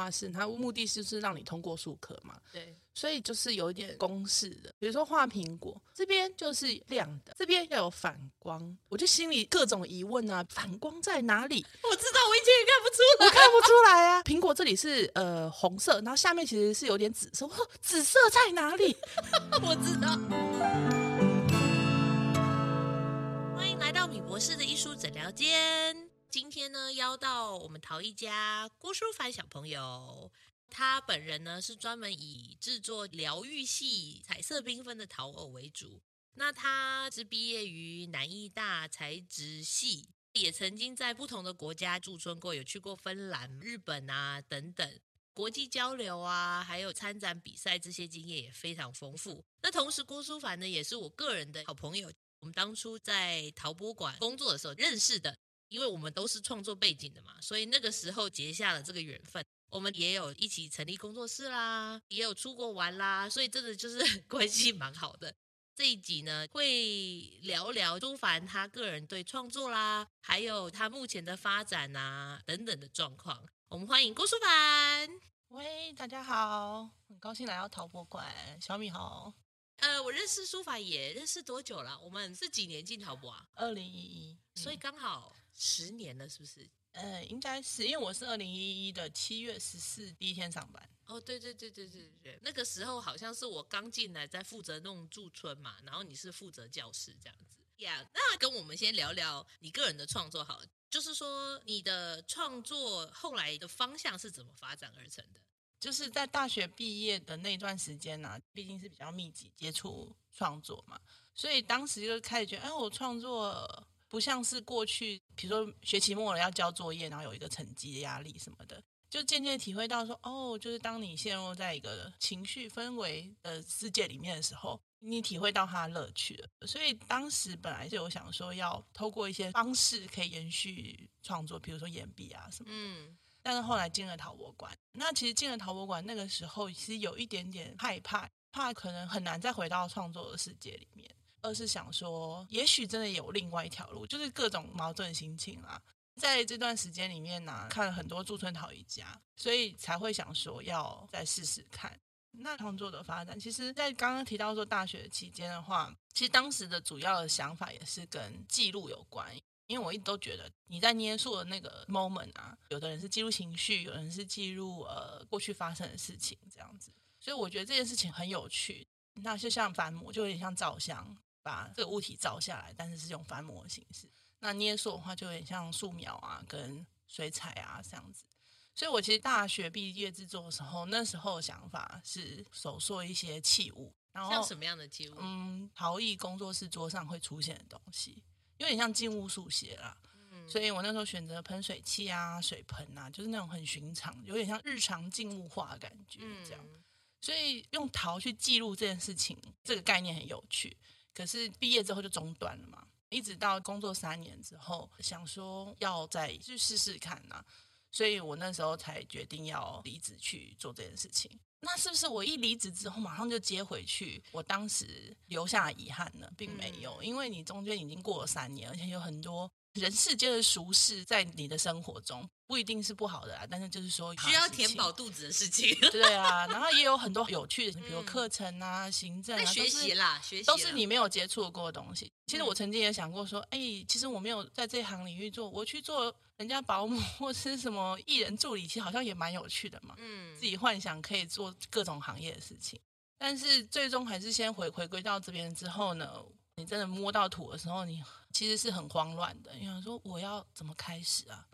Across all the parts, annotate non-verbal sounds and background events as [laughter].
画室，它目的就是让你通过术科嘛。对，所以就是有一点公式的，比如说画苹果，这边就是亮的，这边要有反光，我就心里各种疑问啊，反光在哪里？我知道，我以前也看不出来，我看不出来啊。苹果这里是呃红色，然后下面其实是有点紫色，我说紫色在哪里？[laughs] 我知道。欢迎来到米博士的艺术诊疗间。今天呢，邀到我们陶艺家郭书凡小朋友。他本人呢是专门以制作疗愈系、彩色缤纷的陶偶为主。那他是毕业于南艺大材质系，也曾经在不同的国家驻村过，有去过芬兰、日本啊等等，国际交流啊，还有参展比赛这些经验也非常丰富。那同时，郭书凡呢也是我个人的好朋友，我们当初在陶博馆工作的时候认识的。因为我们都是创作背景的嘛，所以那个时候结下了这个缘分。我们也有一起成立工作室啦，也有出国玩啦，所以真的就是 [laughs] 关系蛮好的。这一集呢，会聊聊朱凡他个人对创作啦，还有他目前的发展啊等等的状况。我们欢迎郭书凡。喂，大家好，很高兴来到陶博馆。小米好。呃，我认识书帆也认识多久了？我们是几年进陶博啊？二零一一，所以刚好。十年了，是不是？呃，应该是，因为我是二零一一的七月十四第一天上班。哦，对对对对对对，那个时候好像是我刚进来，在负责弄驻村嘛，然后你是负责教室这样子。呀、yeah，那跟我们先聊聊你个人的创作好了，就是说你的创作后来的方向是怎么发展而成的？就是在大学毕业的那段时间呢、啊，毕竟是比较密集接触创作嘛，所以当时就开始觉得，哎，我创作。不像是过去，比如说学期末了要交作业，然后有一个成绩的压力什么的，就渐渐体会到说，哦，就是当你陷入在一个情绪氛围的世界里面的时候，你体会到它的乐趣了。所以当时本来就有想说，要透过一些方式可以延续创作，比如说演笔啊什么的。嗯。但是后来进了陶博馆，那其实进了陶博馆那个时候，其实有一点点害怕，怕可能很难再回到创作的世界里面。二是想说，也许真的有另外一条路，就是各种矛盾心情啊。在这段时间里面呢、看了很多驻村桃一家，所以才会想说要再试试看。那创作的发展，其实，在刚刚提到说大学期间的话，其实当时的主要的想法也是跟记录有关，因为我一直都觉得你在捏塑的那个 moment 啊，有的人是记录情绪，有人是记录呃过去发生的事情这样子，所以我觉得这件事情很有趣。那就像翻模，就有点像照相。把这个物体照下来，但是是用翻模的形式。那捏塑的话，就有点像素描啊，跟水彩啊这样子。所以我其实大学毕业制作的时候，那时候的想法是手塑一些器物，然后像什么样的器物？嗯，陶艺工作室桌上会出现的东西，有点像静物速写啦。嗯，所以我那时候选择喷水器啊、水盆啊，就是那种很寻常，有点像日常静物化的感觉这样。嗯，所以用陶去记录这件事情，这个概念很有趣。可是毕业之后就中断了嘛，一直到工作三年之后，想说要再去试试看呐、啊，所以我那时候才决定要离职去做这件事情。那是不是我一离职之后马上就接回去？我当时留下遗憾呢，并没有，因为你中间已经过了三年，而且有很多。人世间的俗事，在你的生活中不一定是不好的啊，但是就是说需要填饱肚子的事情，对啊，然后也有很多有趣的，[laughs] 比如课程啊、嗯、行政啊，学习啦，学习都是你没有接触过的东西。其实我曾经也想过说，哎、欸，其实我没有在这行领域做，我去做人家保姆或是什么艺人助理，其实好像也蛮有趣的嘛。嗯，自己幻想可以做各种行业的事情，但是最终还是先回回归到这边之后呢，你真的摸到土的时候，你。其实是很慌乱的，因为说我要怎么开始啊？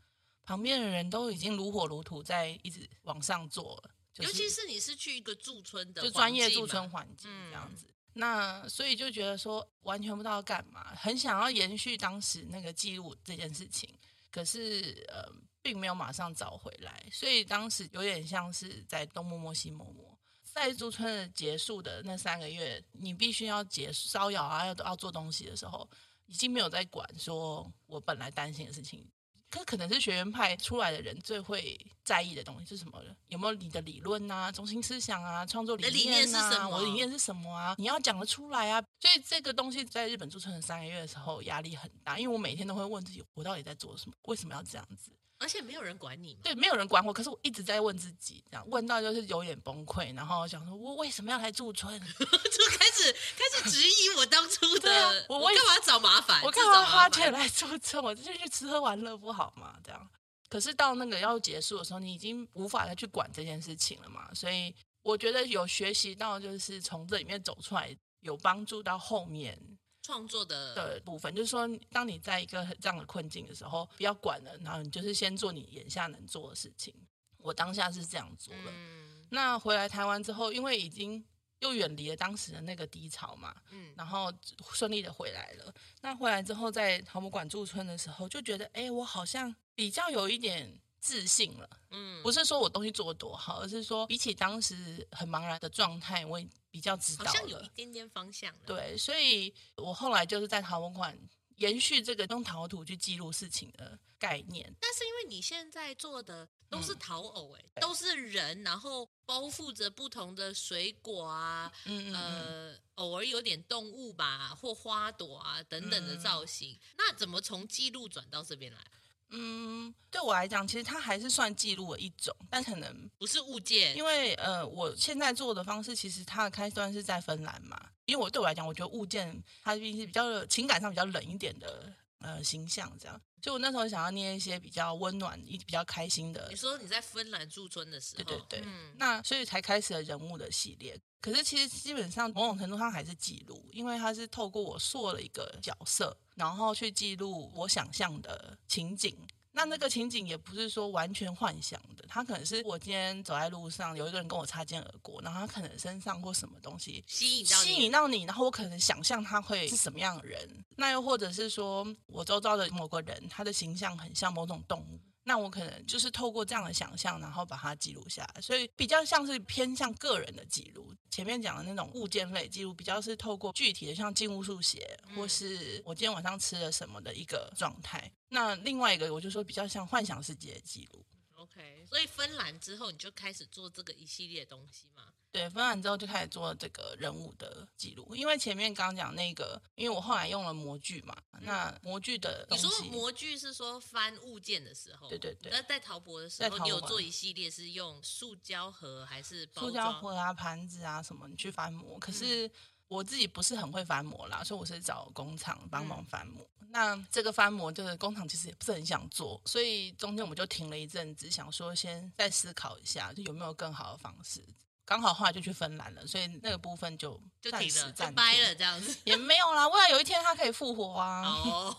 旁边的人都已经如火如荼在一直往上做了，就是、尤其是你是去一个驻村的，就专业驻村环境这样子，嗯、那所以就觉得说完全不知道干嘛，很想要延续当时那个记录这件事情，可是呃并没有马上找回来，所以当时有点像是在东摸摸西摸摸，在驻村的结束的那三个月，你必须要结束烧窑啊，要要做东西的时候。已经没有在管说我本来担心的事情，可可能是学院派出来的人最会在意的东西是什么？有没有你的理论啊、中心思想啊、创作理念啊？理念是什么？我的理念是什么啊？你要讲得出来啊！所以这个东西在日本驻村的三个月的时候压力很大，因为我每天都会问自己，我到底在做什么？为什么要这样子？而且没有人管你嘛。对，没有人管我，可是我一直在问自己，这样问到就是有点崩溃，然后想说，我为什么要来驻村？[laughs] 就开始开始质疑我当初的，啊、我我干嘛找麻烦？我干嘛花钱来驻村？我就去吃喝玩乐不好吗？这样。可是到那个要结束的时候，你已经无法再去管这件事情了嘛。所以我觉得有学习到，就是从这里面走出来，有帮助到后面。创作的的部分，就是说，当你在一个这样的困境的时候，不要管了，然后你就是先做你眼下能做的事情。我当下是这样做了。嗯、那回来台湾之后，因为已经又远离了当时的那个低潮嘛，嗯，然后顺利的回来了。那回来之后，在陶博馆驻村的时候，就觉得，哎，我好像比较有一点自信了。嗯，不是说我东西做的多好，而是说比起当时很茫然的状态，我。比较知道，好像有一点点方向。对，所以我后来就是在陶文馆延续这个用陶土去记录事情的概念。但是因为你现在做的都是陶偶，哎，都是人，然后包覆着不同的水果啊，嗯，嗯，嗯呃，偶尔有点动物吧，或花朵啊等等的造型。嗯、那怎么从记录转到这边来？嗯，对我来讲，其实它还是算记录的一种，但可能不是物件。因为呃，我现在做的方式，其实它的开端是在芬兰嘛。因为我对我来讲，我觉得物件它毕竟是比较情感上比较冷一点的呃形象，这样。就我那时候想要捏一些比较温暖、一比较开心的。你说你在芬兰驻村的时候，对对对，嗯、那所以才开始了人物的系列。可是其实基本上某种程度上还是记录，因为它是透过我塑了一个角色，然后去记录我想象的情景。那那个情景也不是说完全幻想的，他可能是我今天走在路上，有一个人跟我擦肩而过，然后他可能身上或什么东西吸引到吸引到你，然后我可能想象他会是什么样的人。那又或者是说我周遭的某个人，他的形象很像某种动物。那我可能就是透过这样的想象，然后把它记录下来，所以比较像是偏向个人的记录。前面讲的那种物件类记录，比较是透过具体的，像静物速写，或是我今天晚上吃了什么的一个状态。那另外一个，我就说比较像幻想世界的记录。OK，所以芬兰之后，你就开始做这个一系列东西吗？对，分完之后就开始做这个人物的记录，因为前面刚刚讲那个，因为我后来用了模具嘛，嗯、那模具的你说模具是说翻物件的时候，对对对，那在陶博的时候，你有做一系列是用塑胶盒还是包塑胶盒啊、盘子啊什么你去翻模？可是我自己不是很会翻模啦，所以我是找工厂帮忙翻模。嗯、那这个翻模，就是工厂其实也不是很想做，所以中间我们就停了一阵子，想说先再思考一下，就有没有更好的方式。刚好后来就去芬兰了，所以那个部分就就停了，就掰了，这样子也没有啦。未来有一天他可以复活啊！哦，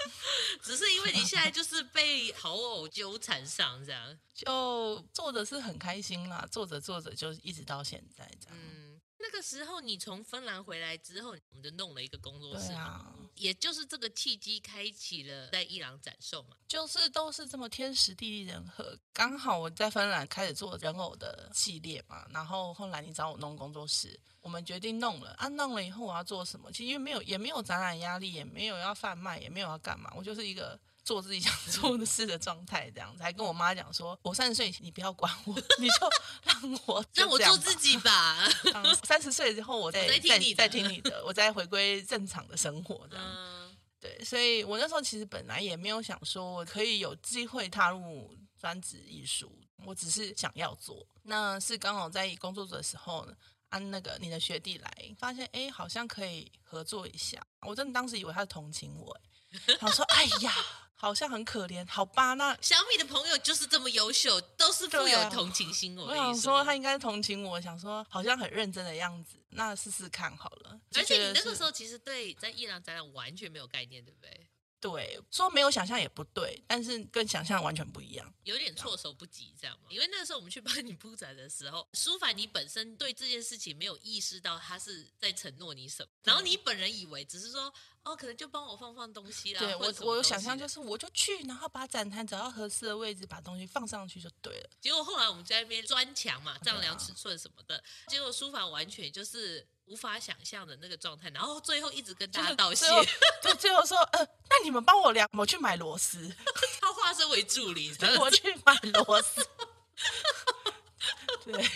[laughs] 只是因为你现在就是被好偶纠缠上，这样就做的是很开心啦。做着做着就一直到现在这样。嗯那个时候你从芬兰回来之后，我们就弄了一个工作室，啊、也就是这个契机开启了在伊朗展售嘛，就是都是这么天时地利人和，刚好我在芬兰开始做人偶的系列嘛，然后后来你找我弄工作室，我们决定弄了啊，弄了以后我要做什么？其实因为没有也没有展览压力，也没有要贩卖，也没有要干嘛，我就是一个。做自己想做的事的状态，这样子，还跟我妈讲说：“我三十岁，你不要管我，你就让我 [laughs] 让我做自己吧。[laughs] 三十岁之后，我再再再听你的，我再回归正常的生活。”这样，嗯、对，所以我那时候其实本来也没有想说我可以有机会踏入专职艺术，我只是想要做。那是刚好在工作的时候呢，按那个你的学弟来，发现哎，好像可以合作一下。我真的当时以为他是同情我，他说：“哎呀。”好像很可怜，好吧？那小米的朋友就是这么优秀，都是富有同情心。我、啊、我想说，他应该同情我，想说好像很认真的样子，那试试看好了。而且你那个时候其实对在伊朗展览完全没有概念，对不对？对，说没有想象也不对，但是跟想象完全不一样，有点措手不及，这样吗？因为那个时候我们去帮你铺展的时候，舒凡你本身对这件事情没有意识到他是在承诺你什么，然后你本人以为只是说哦，可能就帮我放放东西啦。对我，我有想象就是我就去，然后把展台找到合适的位置，把东西放上去就对了。结果后来我们在那边砖墙嘛，丈量尺寸什么的，结果舒凡完全就是。无法想象的那个状态，然后最后一直跟大家道谢，就最后说，呃，那你们帮我量，我去买螺丝。[laughs] 他化身为助理，我去买螺丝。[laughs] 对，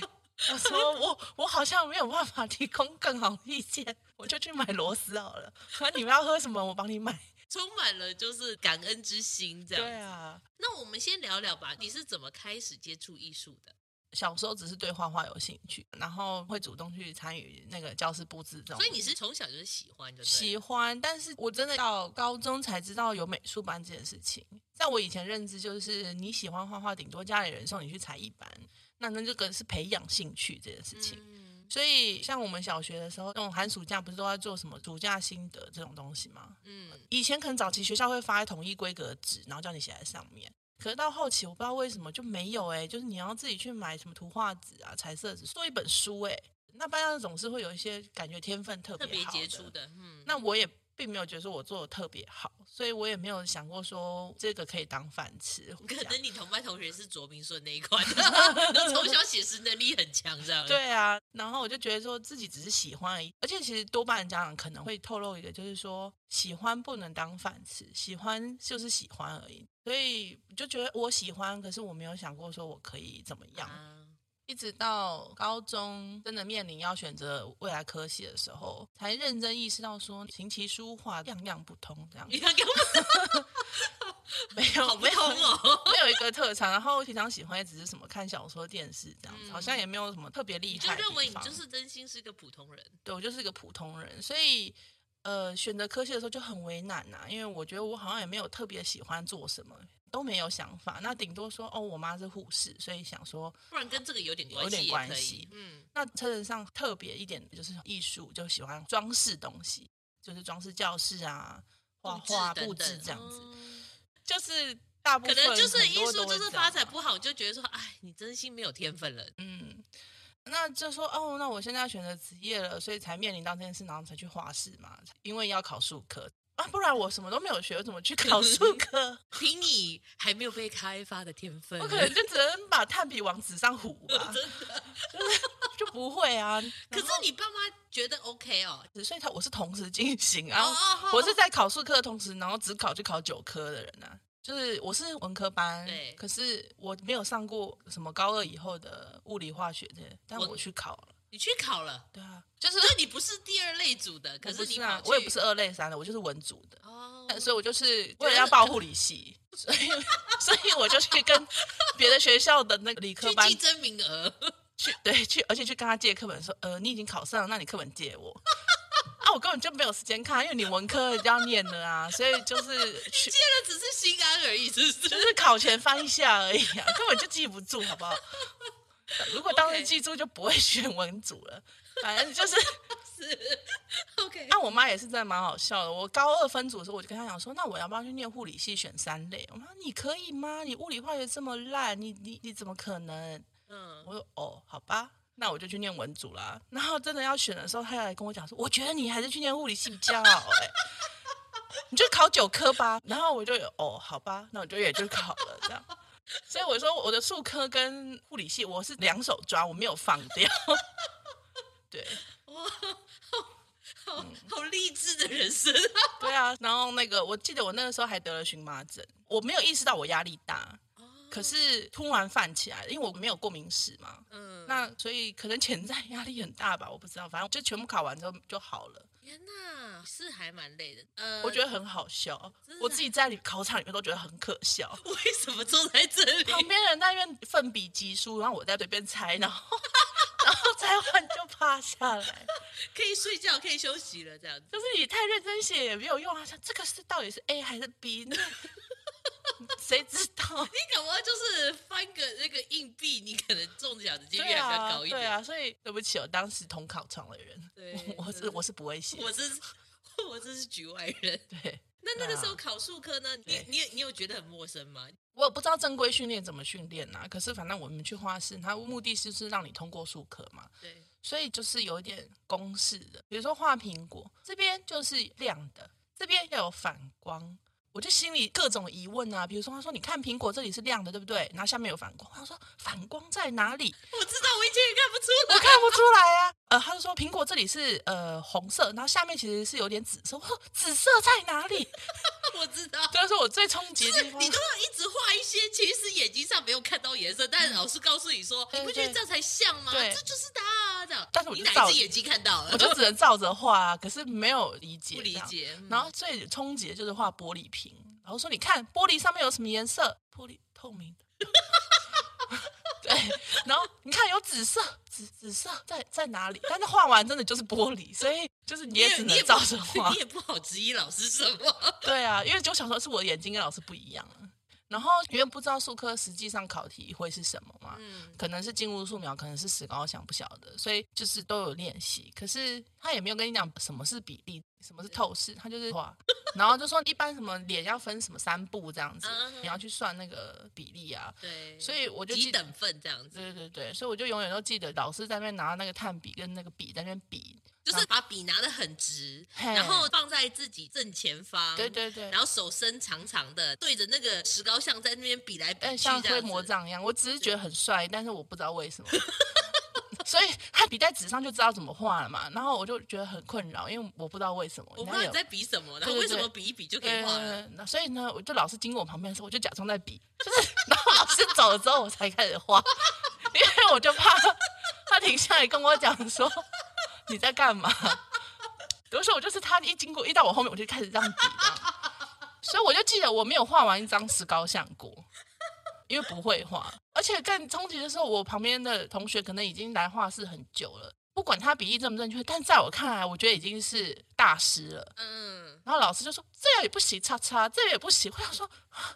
我说我我好像没有办法提供更好的意见，我就去买螺丝好了。那你们要喝什么，我帮你买。[laughs] 充满了就是感恩之心，这样。对啊。那我们先聊聊吧，你是怎么开始接触艺术的？小时候只是对画画有兴趣，然后会主动去参与那个教室布置这种。所以你是从小就是喜欢的？喜欢，但是我真的到高中才知道有美术班这件事情。在我以前认知，就是你喜欢画画，顶多家里人送你去才艺班，那那这个是培养兴趣这件事情。嗯、所以像我们小学的时候，那种寒暑假不是都在做什么暑假心得这种东西吗？嗯，以前可能早期学校会发统一规格纸，然后叫你写在上面。可是到后期，我不知道为什么就没有哎、欸，就是你要自己去买什么图画纸啊、彩色纸，做一本书哎、欸。那班上总是会有一些感觉天分特别，特别杰出的，嗯。那我也并没有觉得说我做的特别好，所以我也没有想过说这个可以当饭吃。可能你同班同学是卓明顺那一块的，从小写诗能力很强，这样。对啊，然后我就觉得说自己只是喜欢而已，而且其实多半家长可能会透露一个，就是说喜欢不能当饭吃，喜欢就是喜欢而已。所以就觉得我喜欢，可是我没有想过说我可以怎么样。啊、一直到高中真的面临要选择未来科系的时候，才认真意识到说琴棋书画样样不通这样子。样样不通，[laughs] 没有没有哦，没有一个特长。然后平常喜欢也只是什么看小说、电视这样子，嗯、好像也没有什么特别厉害。就认为你就是真心是一个普通人。对，我就是一个普通人，所以。呃，选择科系的时候就很为难呐、啊，因为我觉得我好像也没有特别喜欢做什么，都没有想法。那顶多说，哦，我妈是护士，所以想说，不然跟这个有点关系，有点关系。嗯，那车子上特别一点就是艺术，就喜欢装饰东西，就是装饰教室啊，画画布置这样子。嗯、就是大部分可能就是艺术，就是发展不好，就觉得说，哎，你真心没有天分了。嗯。那就说哦，那我现在要选择职业了，所以才面临到这件事，然后才去画室嘛。因为要考数科啊，不然我什么都没有学，我怎么去考数科？[laughs] 凭你还没有被开发的天分，我可能就只能把炭笔往纸上糊吧。[laughs] 真的，就是就不会啊。[laughs] 可是你爸妈觉得 OK 哦，所以他我是同时进行啊，我是在考数科的同时，然后只考就考九科的人啊。就是我是文科班，对，可是我没有上过什么高二以后的物理化学这些，但我去考了。你去考了？对啊，就是你不是第二类组的，可是你是啊，我也不是二类三的，我就是文组的。哦，所以我就是为了要报护理系，所以 [laughs] 所以我就去跟别的学校的那个理科班争名额，去对去，而且去跟他借课本，说呃，你已经考上了，那你课本借我。我根本就没有时间看，因为你文科要念的啊，所以就是去借了只是心安而已，是不是？就是考前翻一下而已啊，根本就记不住，好不好？如果当时记住，就不会选文组了。反正就是 [laughs] 是 OK。那我妈也是真的蛮好笑的。我高二分组的时候，我就跟她讲说：“那我要不要去念护理系，选三类？”我妈说：“你可以吗？你物理化学这么烂，你你你怎么可能？”嗯，我说：“哦，好吧。”那我就去念文组啦。然后真的要选的时候，他要来跟我讲说：“我觉得你还是去念物理系比较好。”哎，你就考九科吧。然后我就有哦，好吧，那我就也就考了这样。所以我说我的数科跟物理系我是两手抓，我没有放掉。[laughs] 对，哇，好好好励志的人生。[laughs] 对啊，然后那个我记得我那个时候还得了荨麻疹，我没有意识到我压力大。可是突然犯起来了，因为我没有过敏史嘛，嗯，那所以可能潜在压力很大吧，我不知道，反正就全部考完之后就好了。天哪，是还蛮累的，呃，我觉得很好笑，我自己在考场里面都觉得很可笑。[laughs] 为什么坐在这里？旁边人在那边奋笔疾书，然后我在这边猜，然后然后猜完就趴下来，[laughs] 可以睡觉，可以休息了，这样子。就是你太认真写也没有用啊，像这个是到底是 A 还是 B 呢？[laughs] [laughs] 谁知道？你可能就是翻个那个硬币，你可能中奖的几率还比较高一点。对啊，所以对不起，我当时同考场的人，对，我是我是不会写，我是 [laughs] 我这是局外人。[laughs] 对，那那个时候考数科呢？你你你有觉得很陌生吗？我也不知道正规训练怎么训练呐。可是反正我们去画室，它目的是是让你通过数科嘛。对，所以就是有一点公式的，比如说画苹果，这边就是亮的，这边要有反光。我就心里各种疑问啊，比如说他说，你看苹果这里是亮的，对不对？然后下面有反光。他说反光在哪里？我知道，我以前也看不出来，我看不出来啊。呃，他就说苹果这里是呃红色，然后下面其实是有点紫色。我说紫色在哪里？[laughs] 我知道，这是我最冲击的地方。你都要一直画一些，其实眼睛上没有看到颜色，但是老师告诉你说，嗯、你不觉得这样才像吗？对，这就是答案。这样，但是我你哪只眼睛看到了？我就只能照着画啊，可是没有理解，不理解。嗯、然后最冲击的就是画玻璃瓶，然后说你看玻璃上面有什么颜色？玻璃透明的。[laughs] 对，然后你看有紫色，紫紫色在在哪里？但是画完真的就是玻璃，所以就是你也只能照着 [laughs] 画，你也不好质疑老师什么。对啊，因为就想说是我的眼睛跟老师不一样。然后因为不知道数科实际上考题会是什么嘛，嗯，可能是静物素描，可能是石膏像，不晓得，所以就是都有练习。可是他也没有跟你讲什么是比例，什么是透视，他就是画，然后就说一般什么脸要分什么三步这样子，你要去算那个比例啊。对，所以我就几等份这样子。对对对，所以我就永远都记得老师在那边拿那个炭笔跟那个笔在那边比。就是把笔拿得很直，然后放在自己正前方，对对对，然后手伸长长的，对着那个石膏像在那边比来比去，像推魔杖一样。我只是觉得很帅，但是我不知道为什么。[laughs] 所以他笔在纸上就知道怎么画了嘛，然后我就觉得很困扰，因为我不知道为什么。我不知道你在比什么，然后为什么比一比就可以画了？那所以呢，我就老师经过我旁边的时候，我就假装在比，就是然后老师走了之后，我才开始画，因为我就怕他停下来跟我讲说。你在干嘛？比如说我就是他一经过一到我后面，我就开始这样比这样，所以我就记得我没有画完一张石膏像过，因为不会画，而且更冲击的时候，我旁边的同学可能已经来画室很久了，不管他比例正不正确，但在我看来，我觉得已经是大师了。嗯，然后老师就说这样也不行，叉叉，这样也不行。我想说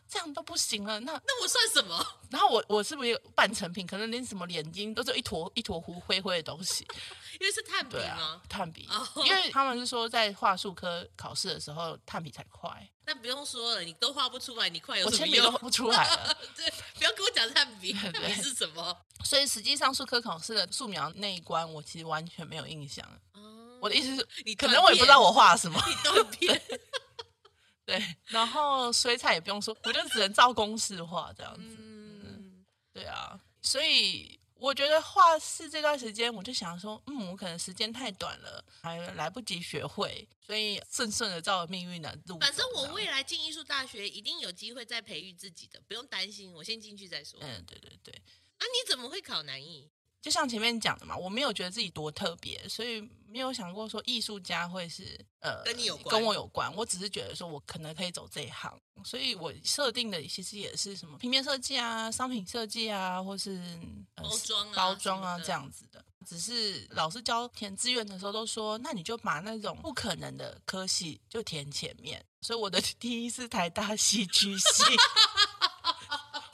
这样都不行了，那那我算什么？[laughs] 然后我我是不是有半成品？可能连什么眼睛都是一坨 [laughs] 一坨糊灰灰的东西。[laughs] 因为是炭笔吗？啊、炭笔，oh. 因为他们是说在画术科考试的时候，炭笔才快。那不用说了，你都画不出来，你快有什么用？我铅笔都画不出来了。对，不要跟我讲炭笔，炭笔是什么？所以实际上术科考试的素描那一关，我其实完全没有印象。Oh. 我的意思是，你可能我也不知道我画什么。你都对，对，[laughs] 然后水彩也不用说，我就只能照公式画这样子。嗯，对啊，所以。我觉得画室这段时间，我就想说，嗯，我可能时间太短了，还来不及学会，所以顺顺的照着命运的路。反正我未来进艺术大学，一定有机会再培育自己的，不用担心。我先进去再说。嗯，对对对。啊，你怎么会考南艺？就像前面讲的嘛，我没有觉得自己多特别，所以没有想过说艺术家会是呃跟你有关，跟我有关。我只是觉得说我可能可以走这一行，所以我设定的其实也是什么平面设计啊、商品设计啊，或是、呃、包装啊、包装啊这样子的。只是老师教填志愿的时候都说，那你就把那种不可能的科系就填前面。所以我的 [laughs] 第一是台大戏剧系。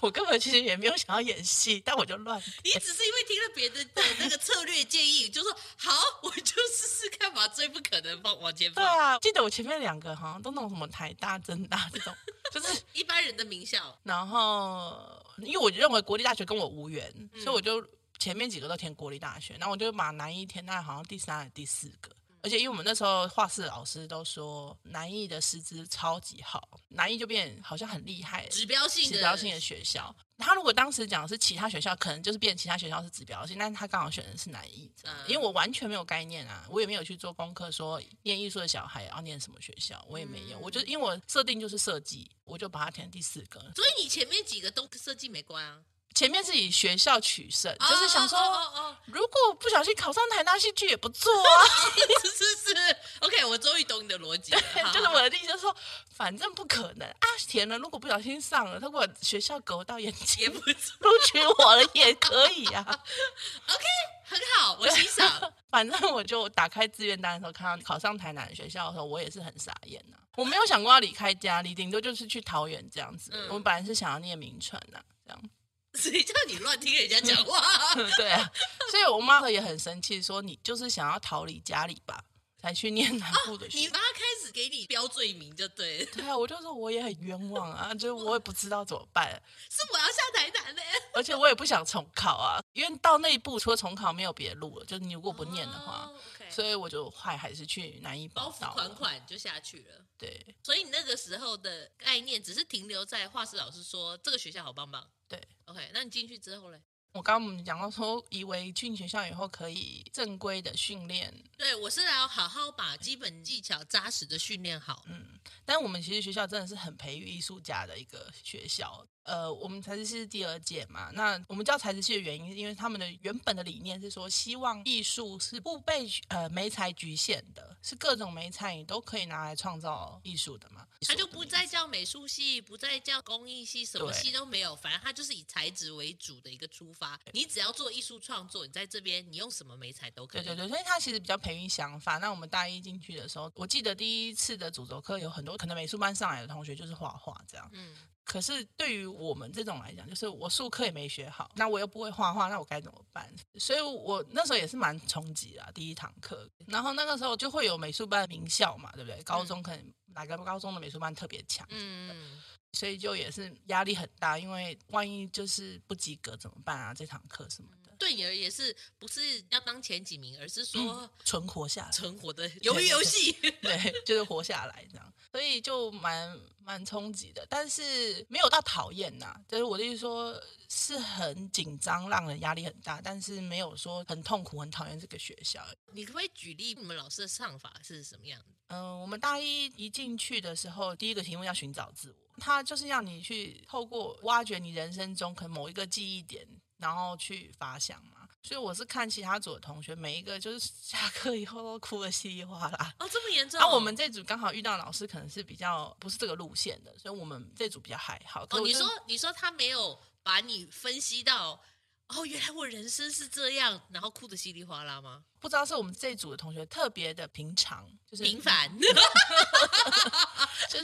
我根本其实也没有想要演戏，但我就乱。你只是因为听了别人的那个策略建议，就说好，我就试试看吧，最不可能放往前放。对啊，记得我前面两个好像都那种什么台大、政大这种，就是 [laughs] 一般人的名校。然后，因为我认为国立大学跟我无缘，嗯、所以我就前面几个都填国立大学，然后我就把南一填在好像第三还是第四个。而且因为我们那时候画室老师都说南艺的师资超级好，南艺就变好像很厉害，指标性指标性的学校。他如果当时讲的是其他学校，可能就是变其他学校是指标性，但是他刚好选的是南艺，嗯，因为我完全没有概念啊，我也没有去做功课，说念艺术的小孩要念什么学校，我也没有。嗯、我就因为我设定就是设计，我就把它填第四个。所以你前面几个都设计没关啊？前面是以学校取胜，oh, 就是想说，oh, oh, oh, oh. 如果不小心考上台大戏剧也不错啊。[laughs] 是是是，OK，我终于懂你的逻辑了。就是我的意思，就是说，反正不可能啊，填了，如果不小心上了，如果学校狗到眼睛，录取我了也可以啊。[laughs] OK，很好，我欣赏。[laughs] 反正我就打开志愿单的时候，看到考上台南的学校的时候，我也是很傻眼呐、啊。我没有想过要离开家里，顶多就是去桃园这样子。嗯、我们本来是想要念名传呐，这样。谁叫你乱听人家讲话？[laughs] 对啊，所以我妈也很生气，说你就是想要逃离家里吧，才去念南部的学校。你妈开始给你标罪名就对了。对啊，我就说我也很冤枉啊，就我也不知道怎么办。[laughs] 是我要下台南的，而且我也不想重考啊，因为到那一步除了重考没有别的路了，就是你如果不念的话。Oh. 所以我就还还是去南艺报到，款款就下去了。对，所以你那个时候的概念只是停留在画室老师说这个学校好棒棒。对，OK，那你进去之后嘞？我刚刚我们讲到说，以为进学校以后可以正规的训练。对，我是要好好把基本技巧扎实的训练好。嗯，但我们其实学校真的是很培育艺术家的一个学校。呃，我们材质系是第二届嘛，那我们叫材质系的原因，是因为他们的原本的理念是说，希望艺术是不被呃媒材局限的，是各种媒材你都可以拿来创造艺术的嘛。他就不再叫美术系，不再叫工艺系，什么系都没有，反正他就是以材质为主的一个出发。你只要做艺术创作，你在这边你用什么媒材都可以。对对对，所以他其实比较培育想法。那我们大一进去的时候，我记得第一次的主轴课有很多可能美术班上来的同学就是画画这样。嗯。可是对于我们这种来讲，就是我数科也没学好，那我又不会画画，那我该怎么办？所以我那时候也是蛮冲击的，第一堂课。然后那个时候就会有美术班名校嘛，对不对？高中可能哪个高中的美术班特别强，嗯，所以就也是压力很大，因为万一就是不及格怎么办啊？这堂课什么的。对你而言是不是要当前几名，而是说、嗯、存活下来，存活的鱿鱼游戏，[laughs] 对，就是活下来这样，所以就蛮蛮冲击的，但是没有到讨厌呐，就是我的意思说是很紧张，让人压力很大，但是没有说很痛苦、很讨厌这个学校。你可不可以举例你们老师的上法是什么样的？嗯、呃，我们大一一进去的时候，第一个题目要寻找自我，他就是要你去透过挖掘你人生中可能某一个记忆点。然后去发想嘛，所以我是看其他组的同学，每一个就是下课以后都哭得稀里哗啦。哦，这么严重？然后我们这组刚好遇到老师，可能是比较不是这个路线的，所以我们这组比较还好。哦，你说你说他没有把你分析到，哦，原来我人生是这样，然后哭得稀里哗啦吗？不知道是我们这组的同学特别的平常，就是平凡，[laughs] 就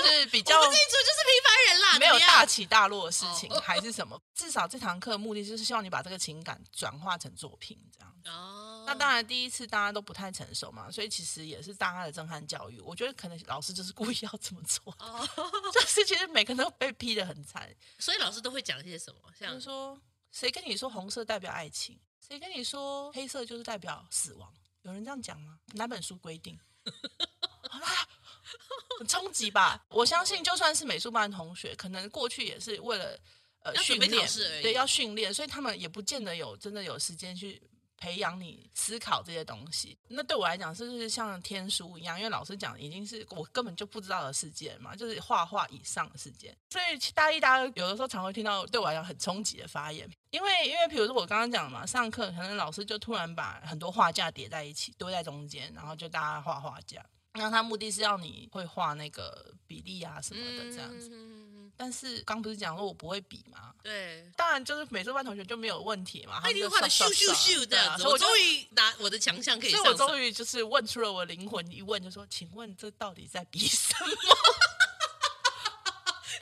是比较。我们这一组就是平凡人啦，没有大起大落的事情，还是什么？至少这堂课的目的就是希望你把这个情感转化成作品，这样。哦。那当然，第一次大家都不太成熟嘛，所以其实也是大家的震撼教育。我觉得可能老师就是故意要这么做，哦。[laughs] 就是其实每个人都被批的很惨，所以老师都会讲一些什么？像说，谁跟你说红色代表爱情？谁跟你说黑色就是代表死亡？有人这样讲吗？哪本书规定？好啦，很冲击吧？我相信，就算是美术班的同学，可能过去也是为了呃训练，对，要训练，所以他们也不见得有真的有时间去。培养你思考这些东西，那对我来讲是不是像天书一样？因为老师讲已经是我根本就不知道的世界嘛，就是画画以上的世界。所以大一、大二有的时候常会听到对我来讲很冲击的发言，因为因为比如说我刚刚讲嘛，上课可能老师就突然把很多画架叠在一起，堆在中间，然后就大家画画架。那他目的是要你会画那个比例啊什么的这样子。但是刚不是讲说我不会比吗？对，当然就是美术班同学就没有问题嘛。他一定画的咻咻咻的，啊、我终于拿我的强项可以上。所以我终于就是问出了我灵魂一问，就说：“请问这到底在比什么？” [laughs]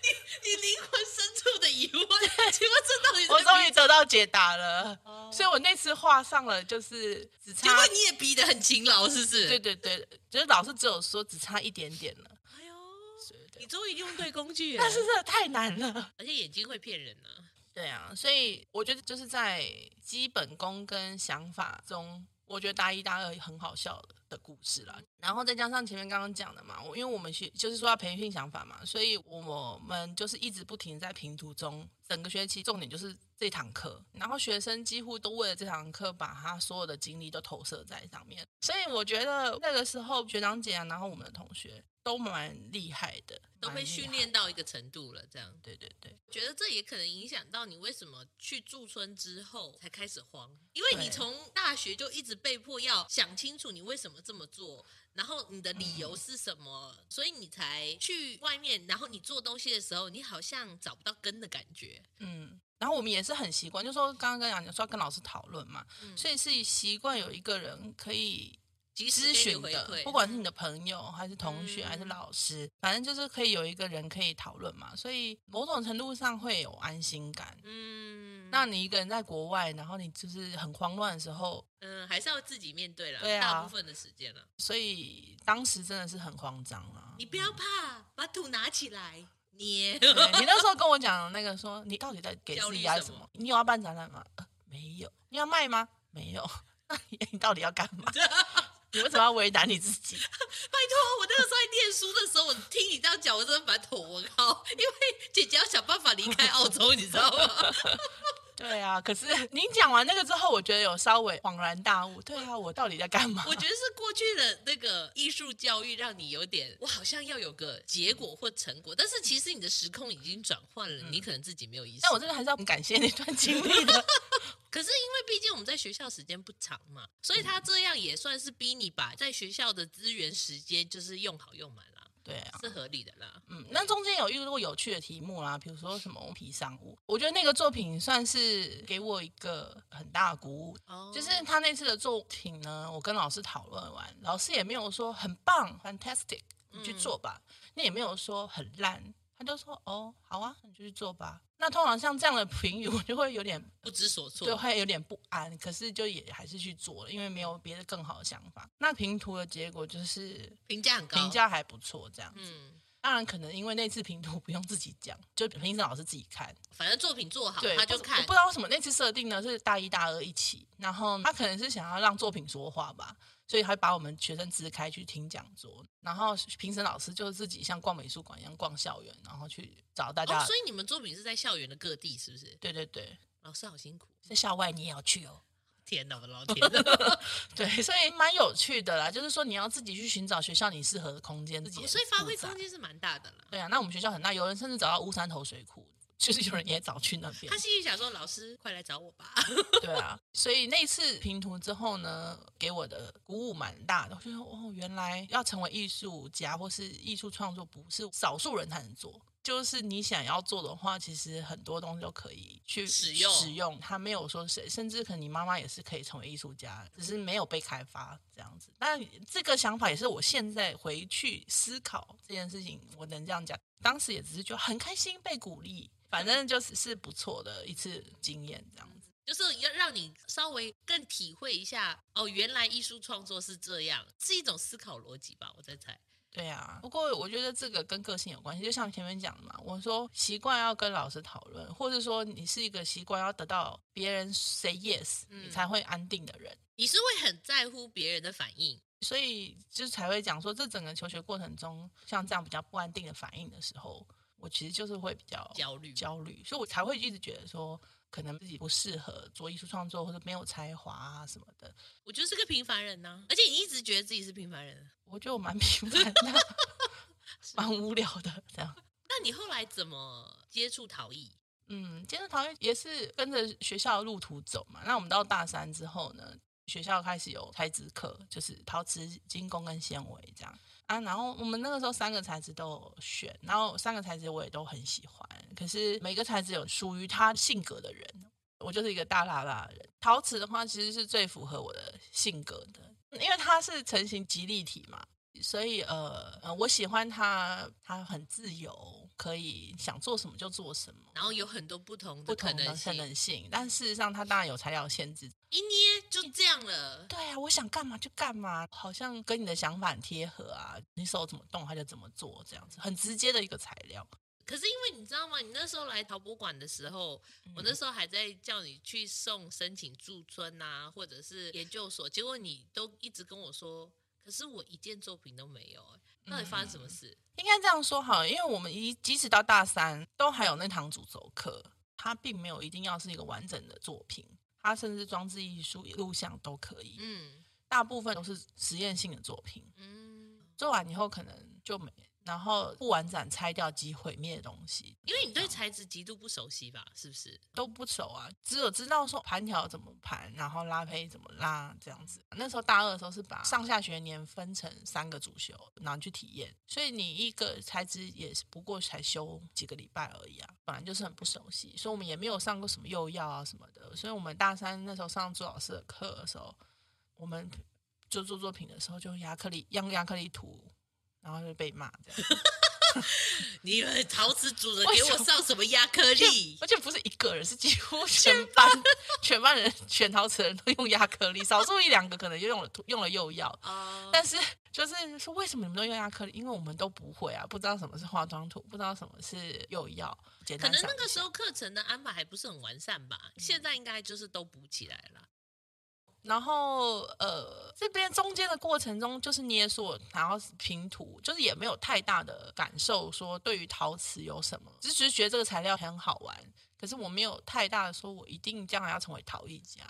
你你灵魂深处的疑问，请问这到底？我终于得到解答了。Oh. 所以我那次画上了，就是只差。结果你也比得很勤劳，是不是？对对对，就是老师只有说只差一点点了。你终于用对工具 [laughs] 了，但是真的太难了，而且眼睛会骗人呢、啊。对啊，所以我觉得就是在基本功跟想法中，我觉得大一、大二很好笑的的故事啦。然后再加上前面刚刚讲的嘛，我因为我们学就是说要培训想法嘛，所以我们就是一直不停在评图中，整个学期重点就是这堂课，然后学生几乎都为了这堂课把他所有的精力都投射在上面。所以我觉得那个时候学长姐啊，然后我们的同学。都蛮厉害的，都被训练到一个程度了。这样，对对对，觉得这也可能影响到你为什么去驻村之后才开始慌，因为你从大学就一直被迫要想清楚你为什么这么做，然后你的理由是什么，嗯、所以你才去外面，然后你做东西的时候，你好像找不到根的感觉。嗯，然后我们也是很习惯，就是说刚刚跟杨讲说要跟老师讨论嘛，嗯、所以是习惯有一个人可以。咨询的，不管是你的朋友还是同学还是老师，嗯、反正就是可以有一个人可以讨论嘛，所以某种程度上会有安心感。嗯，那你一个人在国外，然后你就是很慌乱的时候，嗯，还是要自己面对了，对啊，大部分的时间了。所以当时真的是很慌张啊！你不要怕，嗯、把土拿起来捏。你那时候跟我讲那个说，你到底在给自己压什么？你有要办展览吗？呃，没有。你要卖吗？没有。[laughs] 那你到底要干嘛？[laughs] 你为什么要为难你自己？[laughs] 拜托，我那个时候在念书的时候，我听你这样讲，我真的蛮头我靠。因为姐姐要想办法离开澳洲，你知道吗？[laughs] 对啊，可是您讲完那个之后，我觉得有稍微恍然大悟。对啊，我到底在干嘛？我觉得是过去的那个艺术教育让你有点，我好像要有个结果或成果，但是其实你的时空已经转换了，嗯、你可能自己没有意识。但我真的还是要很感谢那段经历的。[laughs] 可是因为毕竟我们在学校时间不长嘛，所以他这样也算是逼你把在学校的资源时间就是用好用满了。对啊，是合理的啦。嗯，那中间有遇过有趣的题目啦，比如说什么皮商务，我觉得那个作品算是给我一个很大的鼓舞。哦，就是他那次的作品呢，我跟老师讨论完，老师也没有说很棒，fantastic，你去做吧。那、嗯、也没有说很烂。他就说：“哦，好啊，你就去做吧。”那通常像这样的评语，[laughs] 我就会有点不知所措，就，会有点不安。可是就也还是去做了，因为没有别的更好的想法。那评图的结果就是评价很高，评价还不错，这样子。嗯，当然可能因为那次评图不用自己讲，就评审老师自己看，反正作品做好，他就看。我不知道为什么那次设定呢是大一、大二一起，然后他可能是想要让作品说话吧。所以，还把我们学生支开去听讲座，然后评审老师就是自己像逛美术馆一样逛校园，然后去找大家。哦，所以你们作品是在校园的各地，是不是？对对对，老师好辛苦，在校外你也要去哦。[laughs] 天哪，我的老天呐！[laughs] [laughs] 对，所以蛮有趣的啦，就是说你要自己去寻找学校你适合的空间，自己、哦。所以发挥空间是蛮大的啦。对啊，那我们学校很大，有人甚至找到乌山头水库。就是有人也早去那边，他心里想说：“老师，快来找我吧。”对啊，所以那次评图之后呢，给我的鼓舞蛮大的。我就说：“哦，原来要成为艺术家或是艺术创作，不是少数人才能做。就是你想要做的话，其实很多东西都可以去使用。使用它没有说谁，甚至可能你妈妈也是可以成为艺术家，只是没有被开发这样子。但这个想法也是我现在回去思考这件事情，我能这样讲。当时也只是觉得很开心，被鼓励。反正就是是不错的一次经验，这样子，就是要让你稍微更体会一下哦，原来艺术创作是这样，是一种思考逻辑吧？我在猜。对啊，不过我觉得这个跟个性有关系，就像前面讲的嘛，我说习惯要跟老师讨论，或者说你是一个习惯要得到别人 say yes，你才会安定的人。你是会很在乎别人的反应，所以就才会讲说，这整个求学过程中，像这样比较不安定的反应的时候。我其实就是会比较焦虑，焦虑，所以我才会一直觉得说，可能自己不适合做艺术创作，或者没有才华啊什么的。我就是个平凡人呢、啊，而且你一直觉得自己是平凡人，我觉得我蛮平凡的，[laughs] 蛮无聊的这样。那你后来怎么接触陶艺？嗯，接触陶艺也是跟着学校的路途走嘛。那我们到大三之后呢，学校开始有材质课，就是陶瓷、金工跟纤维这样。啊，然后我们那个时候三个材质都有选，然后三个材质我也都很喜欢。可是每个材质有属于他性格的人，我就是一个大大大的人。陶瓷的话，其实是最符合我的性格的，因为它是成型极立体嘛。所以呃呃，我喜欢他，他很自由，可以想做什么就做什么，然后有很多不同的可能性。可能性，但事实上，他当然有材料限制，一捏就这样了。对啊，我想干嘛就干嘛，好像跟你的想法很贴合啊。你手怎么动，他就怎么做，这样子很直接的一个材料。可是因为你知道吗？你那时候来陶博馆的时候，嗯、我那时候还在叫你去送申请驻村啊，或者是研究所，结果你都一直跟我说。可是我一件作品都没有，到底发生什么事？嗯、应该这样说好，因为我们一即使到大三都还有那堂主轴课，它并没有一定要是一个完整的作品，它甚至装置艺术、录像都可以。嗯，大部分都是实验性的作品。嗯，做完以后可能就没。然后不完整拆掉及毁灭的东西，因为你对材质极度不熟悉吧？是不是？都不熟啊，只有知道说盘条怎么盘，然后拉胚怎么拉这样子。那时候大二的时候是把上下学年分成三个主修，然后去体验。所以你一个材质也是不过才修几个礼拜而已啊，本来就是很不熟悉，所以我们也没有上过什么幼药啊什么的。所以我们大三那时候上朱老师的课的时候，我们就做作品的时候就亚克力用亚克力涂。然后就被骂这样，[laughs] 你们陶瓷主人给我上什么亚克力？而且不是一个人，是几乎全班全班人全陶瓷人都用亚克力，少数一两个可能就用了用了釉药。Uh, 但是就是说，为什么你们都用亚克力？因为我们都不会啊，不知道什么是化妆土，不知道什么是釉药。可能那个时候课程的安排还不是很完善吧？嗯、现在应该就是都补起来了。然后，呃，这边中间的过程中，就是捏塑，然后拼图，就是也没有太大的感受，说对于陶瓷有什么，只是觉得这个材料很好玩，可是我没有太大的说，我一定将来要成为陶艺家。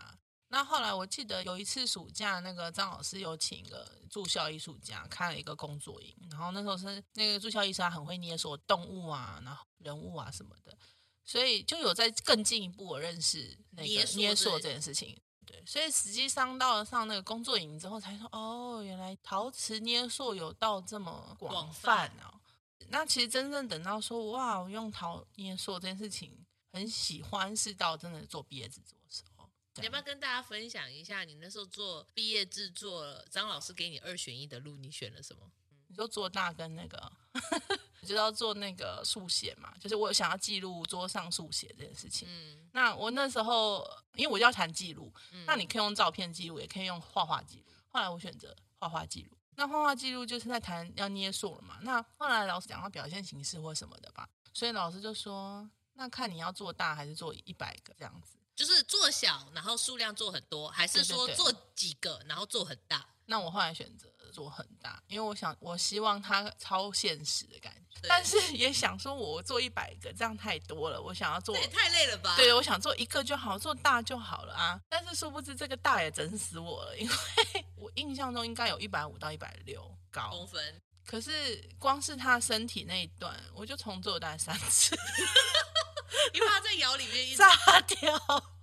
那后来我记得有一次暑假，那个张老师有请一个住校艺术家开了一个工作营，然后那时候是那个住校艺术家很会捏塑动物啊，然后人物啊什么的，所以就有在更进一步我认识那个捏塑这件事情。对，所以实际上到了上那个工作营之后，才说哦，原来陶瓷捏塑有到这么广泛哦。那其实真正等到说哇，我用陶捏塑这件事情很喜欢，是到真的做毕业制作的时候。你要不要跟大家分享一下，你那时候做毕业制作，张老师给你二选一的路，你选了什么？你说做大跟那个，就要做那个速写嘛，就是我想要记录桌上速写这件事情。嗯，那我那时候因为我就要谈记录，嗯、那你可以用照片记录，也可以用画画记录。后来我选择画画记录。那画画记录就是在谈要捏塑了嘛。那后来老师讲到表现形式或什么的吧，所以老师就说，那看你要做大还是做一百个这样子。就是做小，然后数量做很多，还是说做几个，然后做很大？那我后来选择做很大，因为我想，我希望它超现实的感觉。但是也想说，我做一百个这样太多了，我想要做也太累了吧？对，我想做一个就好，做大就好了啊。但是殊不知这个大也整死我了，因为 [laughs] 我印象中应该有一百五到一百六高公分，可是光是他身体那一段，我就重做了大概三次。[laughs] 因为他在窑里面一直炸掉，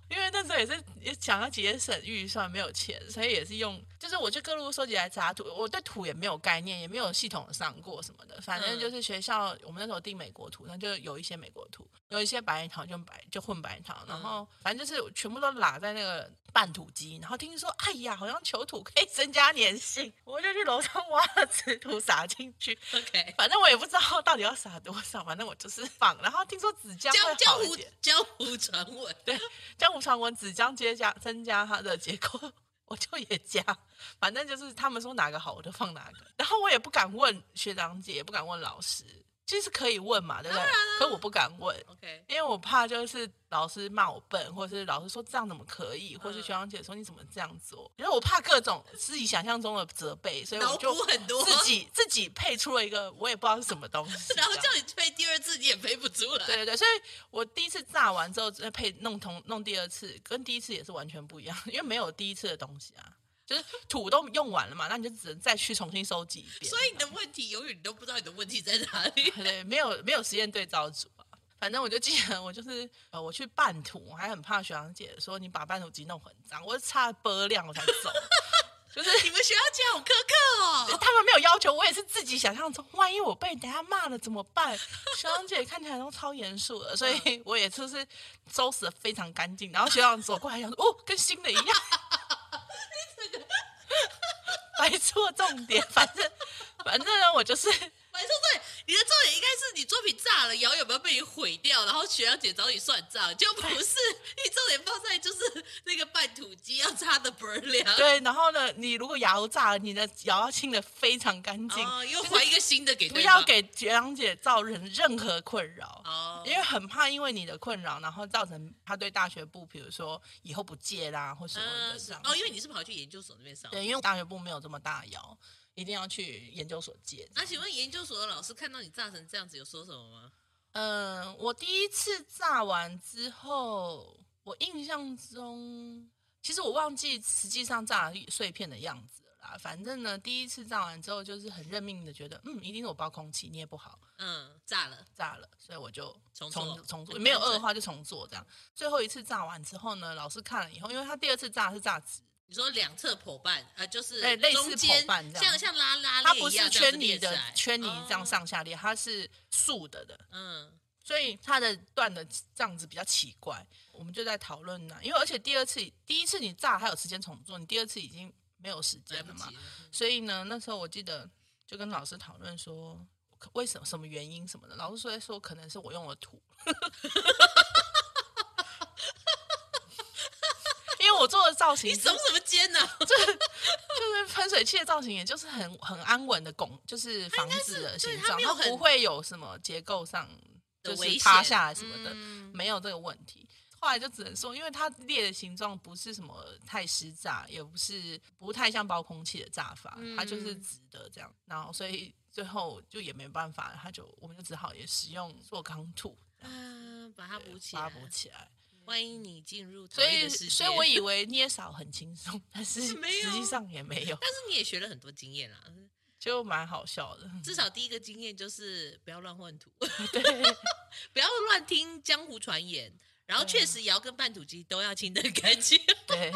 因为那时候也是也想要节省预算，没有钱，所以也是用，就是我去各路收集来杂土，我对土也没有概念，也没有系统的上过什么的，反正就是学校我们那时候订美国土，那就有一些美国土，有一些白糖就白就混白糖，然后反正就是全部都拉在那个。拌土机，然后听说，哎呀，好像求土可以增加粘性，我就去楼上挖了纸土撒进去。[laughs] OK，反正我也不知道到底要撒多少，反正我就是放。然后听说纸浆会好一点，江湖传闻，对，江湖传闻纸浆接加增加它的结构，[laughs] 我就也加。反正就是他们说哪个好，我就放哪个。然后我也不敢问学长姐，也不敢问老师。其实可以问嘛，对不对？可是我不敢问，OK，因为我怕就是老师骂我笨，或者是老师说这样怎么可以，或者是学长姐说你怎么这样做，因为我怕各种自己想象中的责备，所以我就很多。自己自己配出了一个我也不知道是什么东西，[laughs] 然后叫你配第二次你也配不出来，对对对，所以我第一次炸完之后再配弄同弄第二次，跟第一次也是完全不一样，因为没有第一次的东西啊。就是土都用完了嘛，那你就只能再去重新收集一遍。所以你的问题永远你都不知道你的问题在哪里。[laughs] 对，没有没有实验对照组啊。反正我就记得，我就是呃，我去拌土，我还很怕学长姐说你把拌土机弄很脏，我差波量我才走。[laughs] 就是你们学校姐好苛刻哦，[laughs] 他们没有要求，我也是自己想象中，万一我被人家骂了怎么办？学长姐看起来都超严肃的，所以我也就是收拾的非常干净。然后学长走过来想说，哦，跟新的一样。摆错重点，反正反正呢，我就是摆错对。你的重点应该是你作品炸了，窑有没有被你毁掉，然后学长姐找你算账，就不是你重点放在就是那个半土机要擦的不亮。[laughs] 对，然后呢，你如果窑炸了，你的窑要清的非常干净，哦，又换一个新的给，不要给学长姐造成任何困扰哦，因为很怕因为你的困扰，然后造成他对大学部，比如说以后不借啦或什么的这样。哦，因为你是跑去研究所那边上，对，因为大学部没有这么大窑。一定要去研究所借。那请问研究所的老师看到你炸成这样子，有说什么吗？嗯，我第一次炸完之后，我印象中，其实我忘记实际上炸碎片的样子了啦。反正呢，第一次炸完之后，就是很认命的觉得，嗯，一定是我包空气捏不好，嗯，炸了，[laughs] 炸了，所以我就重重做，重做，没有恶化就重做这样。最后一次炸完之后呢，老师看了以后，因为他第二次炸是炸纸。你说两侧剖半，呃，就是哎，类似剖半这样，像像拉拉链一样，它不是圈泥的圈泥这样上下裂，它是竖的的，嗯，所以它的断的这样子比较奇怪。我们就在讨论呢，因为而且第二次，第一次你炸还有时间重做，你第二次已经没有时间了嘛，所以呢，那时候我记得就跟老师讨论说，为什么什么原因什么的，老师说说可能是我用了土。[laughs] 因为我做的造型，你耸什么肩呢？[laughs] 就是就是喷水器的造型，也就是很很安稳的拱，就是房子的形状，它不会有什么结构上就是塌下来什么的，没有这个问题。后来就只能说，因为它裂的形状不是什么太湿炸，也不是不太像包空气的炸法，它就是直的这样。然后所以最后就也没办法，他就我们就只好也使用做钢土。啊，把它补起来，把它补起来。欢迎你进入所以，所以我以为捏 [laughs] 扫很轻松，但是 [laughs] 实际上也没有。但是你也学了很多经验啦，[laughs] 就蛮好笑的。至少第一个经验就是不要乱换土，对，不要乱听江湖传言。然后确实窑跟半土鸡都要清得干净。对，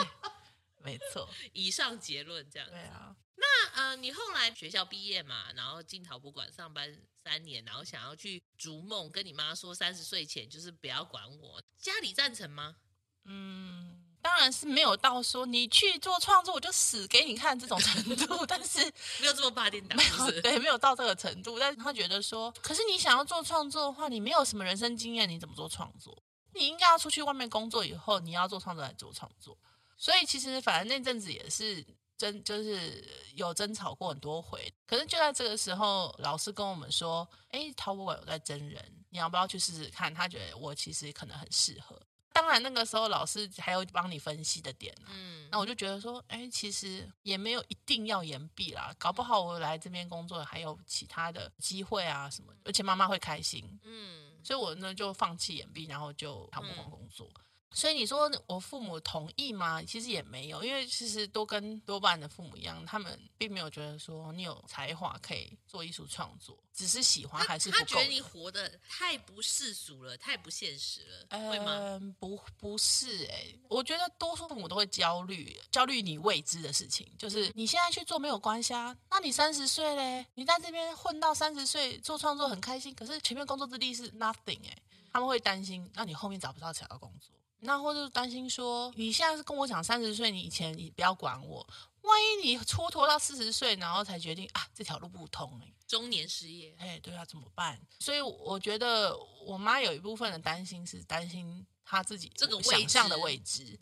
没错。以上结论这样。对啊。那呃，你后来学校毕业嘛，然后进陶博馆上班三年，然后想要去逐梦，跟你妈说三十岁前就是不要管我，家里赞成吗？嗯，当然是没有到说你去做创作我就死给你看这种程度，但是 [laughs] 没有这么霸天大，没有对，没有到这个程度。但是他觉得说，可是你想要做创作的话，你没有什么人生经验，你怎么做创作？你应该要出去外面工作以后，你要做创作来做创作。所以其实反正那阵子也是。争就是有争吵过很多回，可是就在这个时候，老师跟我们说：“哎，陶博馆有在征人，你要不要去试试看？”他觉得我其实可能很适合。当然那个时候老师还有帮你分析的点，嗯，那我就觉得说：“哎，其实也没有一定要延毕啦，搞不好我来这边工作还有其他的机会啊什么，而且妈妈会开心。”嗯，所以我呢就放弃延毕，然后就陶博馆工作。嗯所以你说我父母同意吗？其实也没有，因为其实都跟多半的父母一样，他们并没有觉得说你有才华可以做艺术创作，只是喜欢还是不够。他觉得你活得太不世俗了，太不现实了，呃、会吗？不，不是哎、欸，我觉得多数父母都会焦虑，焦虑你未知的事情，就是你现在去做没有关系啊，那你三十岁嘞，你在这边混到三十岁做创作很开心，可是前面工作资历是 nothing 哎、欸，他们会担心，那你后面找不到其他工作。那或者担心说，你现在是跟我讲三十岁，你以前你不要管我，万一你蹉跎到四十岁，然后才决定啊这条路不通，哎，中年失业，哎，对啊，怎么办？所以我觉得我妈有一部分的担心是担心她自己这个想象的未知。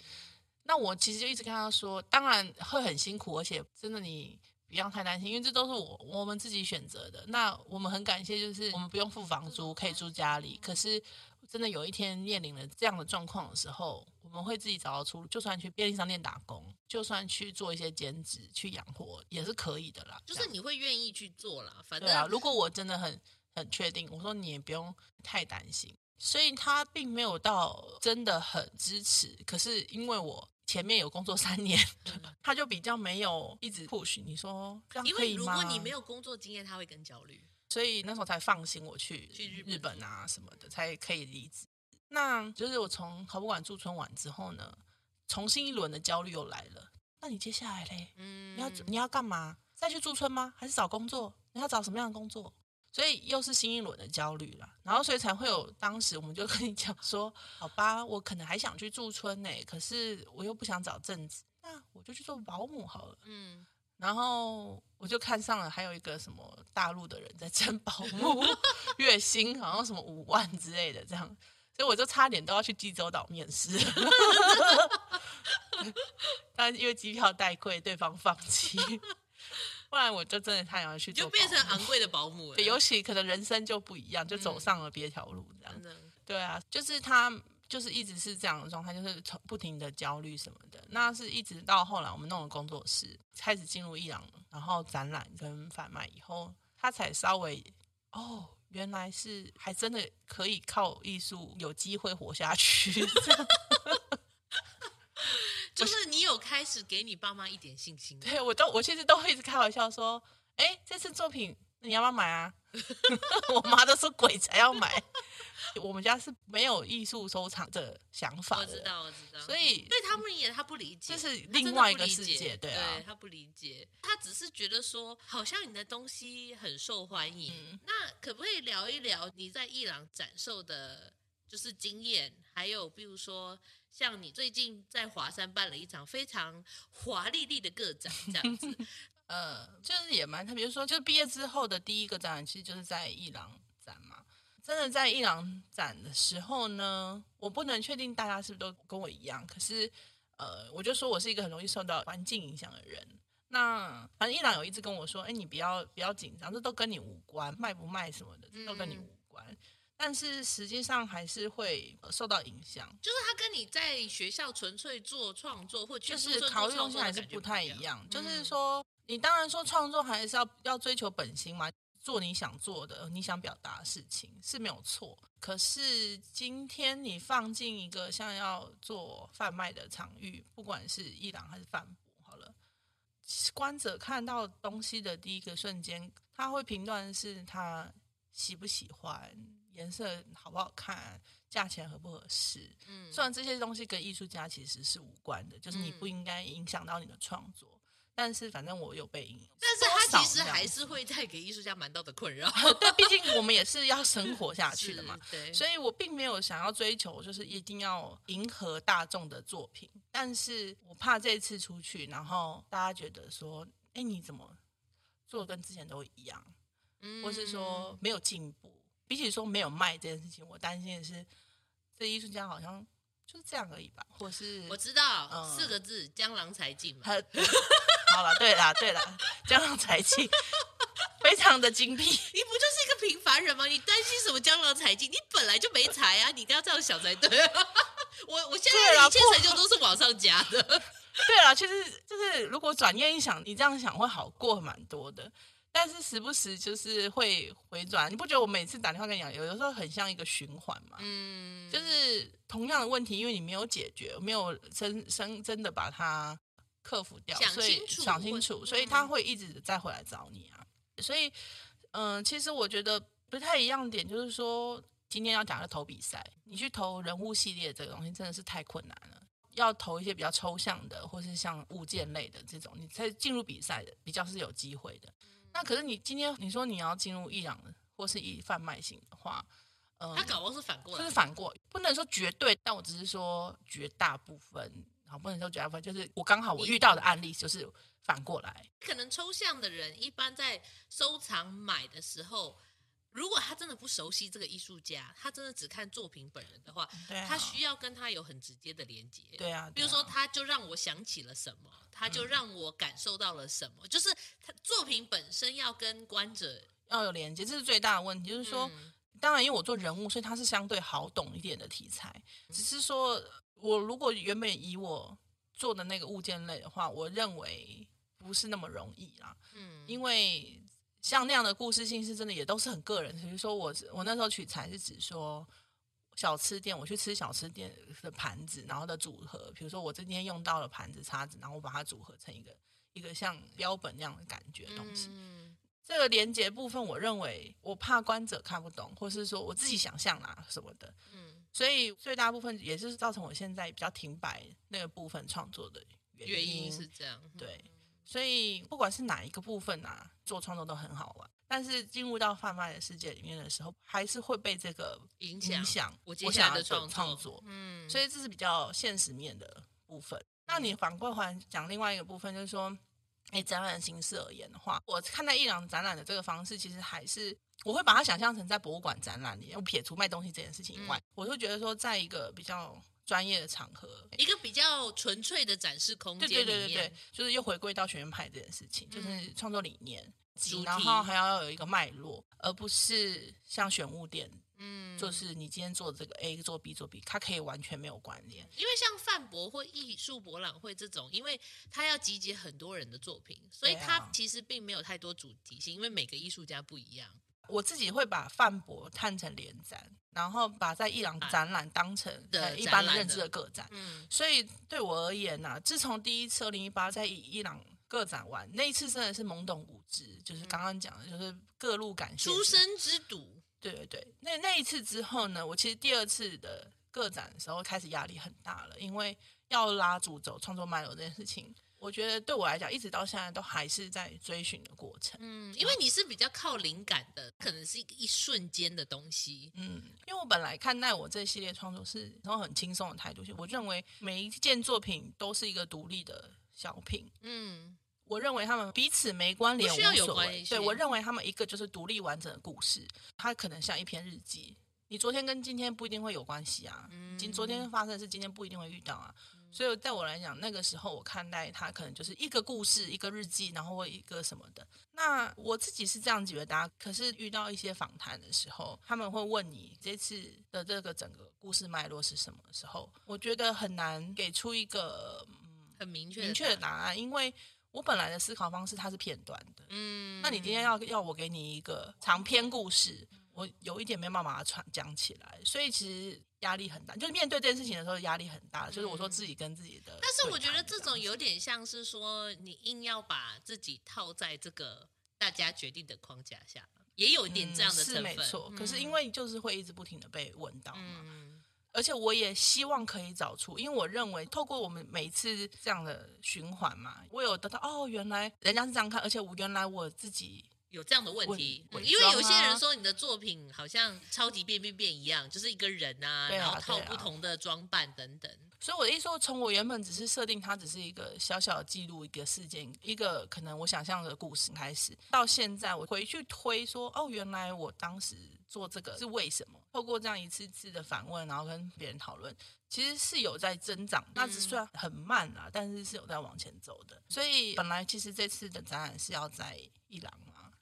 那我其实就一直跟她说，当然会很辛苦，而且真的你不要太担心，因为这都是我我们自己选择的。那我们很感谢，就是我们不用付房租，可以住家里，可是。真的有一天面临了这样的状况的时候，我们会自己找到出路。就算去便利商店打工，就算去做一些兼职去养活，也是可以的啦。就是你会愿意去做啦，反正对啊。如果我真的很很确定，我说你也不用太担心。所以他并没有到真的很支持。可是因为我前面有工作三年，嗯、他就比较没有一直 push。你说？因为如果你没有工作经验，他会更焦虑。所以那时候才放心我去去日本啊什么的，才可以离职。那就是我从考博馆驻村完之后呢，重新一轮的焦虑又来了。那你接下来嘞？嗯，你要你要干嘛？再去驻村吗？还是找工作？你要找什么样的工作？所以又是新一轮的焦虑了。然后所以才会有当时我们就跟你讲说，好吧，我可能还想去驻村呢，可是我又不想找正职，那我就去做保姆好了。嗯。然后我就看上了，还有一个什么大陆的人在征保姆，月薪好像什么五万之类的，这样，所以我就差点都要去济州岛面试，[laughs] 但因为机票太贵，对方放弃，不然我就真的太想去做，就变成昂贵的保姆了。对，尤其可能人生就不一样，就走上了别条路这样。嗯、对啊，就是他。就是一直是这样的状态，就是从不停的焦虑什么的。那是一直到后来我们弄了工作室，开始进入伊朗，然后展览跟贩卖以后，他才稍微哦，原来是还真的可以靠艺术有机会活下去。[laughs] 就是你有开始给你爸妈一点信心。对，我都我其实都会一直开玩笑说，哎，这次作品你要不要买啊？[laughs] 我妈都说鬼才要买。我们家是没有艺术收藏的想法的，我知道，我知道。所以对他们也他不理解，这是另外一个世界，对啊，对他不理解，他只是觉得说，好像你的东西很受欢迎。嗯、那可不可以聊一聊你在伊朗展售的，就是经验？还有比如说，像你最近在华山办了一场非常华丽丽的个展，这样子，[laughs] 呃，就是也蛮特别，比如说，就是毕业之后的第一个展览，其实就是在艺廊。真的在伊朗展的时候呢，我不能确定大家是不是都跟我一样。可是，呃，我就说我是一个很容易受到环境影响的人。那反正伊朗有一直跟我说：“哎，你不要不要紧张，这都跟你无关，卖不卖什么的，这都跟你无关。嗯”但是实际上还是会受到影响。就是他跟你在学校纯粹做创作，或就是考虑东西还是不太一样。就是说，你当然说创作还是要要追求本心嘛。做你想做的、你想表达的事情是没有错。可是今天你放进一个像要做贩卖的场域，不管是伊朗还是贩博，好了，观者看到东西的第一个瞬间，他会评断是他喜不喜欢，颜色好不好看，价钱合不合适。嗯，虽然这些东西跟艺术家其实是无关的，就是你不应该影响到你的创作。但是反正我有被影响，但是他其实还是会带给艺术家蛮大的困扰。对，毕竟我们也是要生活下去的嘛。[laughs] 对，所以我并没有想要追求，就是一定要迎合大众的作品。但是我怕这次出去，然后大家觉得说，哎，你怎么做跟之前都一样，嗯，或是说没有进步？比起说没有卖这件事情，我担心的是，这艺术家好像就是这样而已吧？或是我知道、嗯、四个字：江郎才尽嘛。好了，对啦，对啦，江郎才尽，非常的精辟。[laughs] 你不就是一个平凡人吗？你担心什么江郎才尽？你本来就没才啊！你都要这样想才对。我我现在的一切成就都是往上加的。对了，其实就是如果转念一想，你这样想会好过蛮多的。但是时不时就是会回转，你不觉得我每次打电话跟你讲，有的时候很像一个循环吗？嗯，就是同样的问题，因为你没有解决，没有真真真的把它。克服掉，所以想清楚，所以他会一直再回来找你啊。所以，嗯、呃，其实我觉得不太一样点，就是说，今天要讲的投比赛，你去投人物系列这个东西真的是太困难了。要投一些比较抽象的，或是像物件类的这种，你才进入比赛的比较是有机会的。那可是你今天你说你要进入易养或是以贩卖型的话，嗯、呃，他搞不好是反过来，就是反过，不能说绝对，但我只是说绝大部分。好，不能说绝大部分，就是我刚好我遇到的案例就是反过来。可能抽象的人一般在收藏买的时候，如果他真的不熟悉这个艺术家，他真的只看作品本人的话，啊、他需要跟他有很直接的连接。对啊，比如说他就让我想起了什么，他就让我感受到了什么，嗯、就是他作品本身要跟观者要有连接，这是最大的问题。就是说，嗯、当然因为我做人物，所以他是相对好懂一点的题材，只是说。我如果原本以我做的那个物件类的话，我认为不是那么容易啦。嗯，因为像那样的故事性是真的也都是很个人。比如说我我那时候取材是指说小吃店，我去吃小吃店的盘子，然后的组合。比如说我今天用到了盘子、叉子，然后我把它组合成一个一个像标本那样的感觉的东西。嗯，这个连接部分，我认为我怕观者看不懂，或是说我自己想象啦什么的。嗯。所以最大部分也是造成我现在比较停摆那个部分创作的原因，原因是这样。对，所以不管是哪一个部分啊，做创作都很好玩。但是进入到贩卖的世界里面的时候，还是会被这个影响。影响我接下来的创作，作，嗯，所以这是比较现实面的部分。那你反过来讲另外一个部分，就是说，哎，展览形式而言的话，我看待艺廊展览的这个方式，其实还是。我会把它想象成在博物馆展览里面，我撇除卖东西这件事情以外，嗯、我就觉得说，在一个比较专业的场合，一个比较纯粹的展示空间里面，对对对对对，就是又回归到学院派这件事情，嗯、就是创作理念，然后还要有一个脉络，而不是像选物店。嗯，就是你今天做这个 A 做 B 做 B，它可以完全没有关联。因为像范博或艺术博览会这种，因为它要集结很多人的作品，所以它其实并没有太多主题性，因为每个艺术家不一样。我自己会把范博看成联展，然后把在伊朗展览当成一般的认知的个展。嗯，所以对我而言呢、啊，自从第一次二零一八在伊朗个展完那一次，真的是懵懂无知，就是刚刚讲的，就是各路感谢。初生之犊。对对对，那那一次之后呢，我其实第二次的个展的时候开始压力很大了，因为要拉主轴创作脉络这件事情，我觉得对我来讲一直到现在都还是在追寻的过程。嗯，因为你是比较靠灵感的，可能是一个一瞬间的东西。嗯，因为我本来看待我这系列创作是从很轻松的态度，我认为每一件作品都是一个独立的小品。嗯。我认为他们彼此没关联，无所谓。对，我认为他们一个就是独立完整的故事，它可能像一篇日记。你昨天跟今天不一定会有关系啊，今昨天发生的事，今天不一定会遇到啊。所以，在我来讲，那个时候我看待它可能就是一个故事，一个日记，然后或一个什么的。那我自己是这样觉得，可是遇到一些访谈的时候，他们会问你这次的这个整个故事脉络是什么时候，我觉得很难给出一个嗯很明确明确的答案，因为。我本来的思考方式它是片段的，嗯，那你今天要要我给你一个长篇故事，我有一点没办法把它传讲起来，所以其实压力很大。就是面对这件事情的时候，压力很大。就是我说自己跟自己的，但是我觉得这种有点像是说，你硬要把自己套在这个大家决定的框架下，也有一点这样的成分。嗯、是没错，可是因为就是会一直不停的被问到嘛。嗯而且我也希望可以找出，因为我认为透过我们每一次这样的循环嘛，我有得到哦，原来人家是这样看，而且我原来我自己有这样的问题，嗯、因为有些人说你的作品好像超级变变变一样，就是一个人啊，啊然后套不同的装扮等等。所以我的意思说，从我原本只是设定它只是一个小小的记录，一个事件，一个可能我想象的故事开始，到现在我回去推说，哦，原来我当时做这个是为什么？透过这样一次次的反问，然后跟别人讨论，其实是有在增长，那只算很慢啊，但是是有在往前走的。所以本来其实这次的展览是要在艺廊。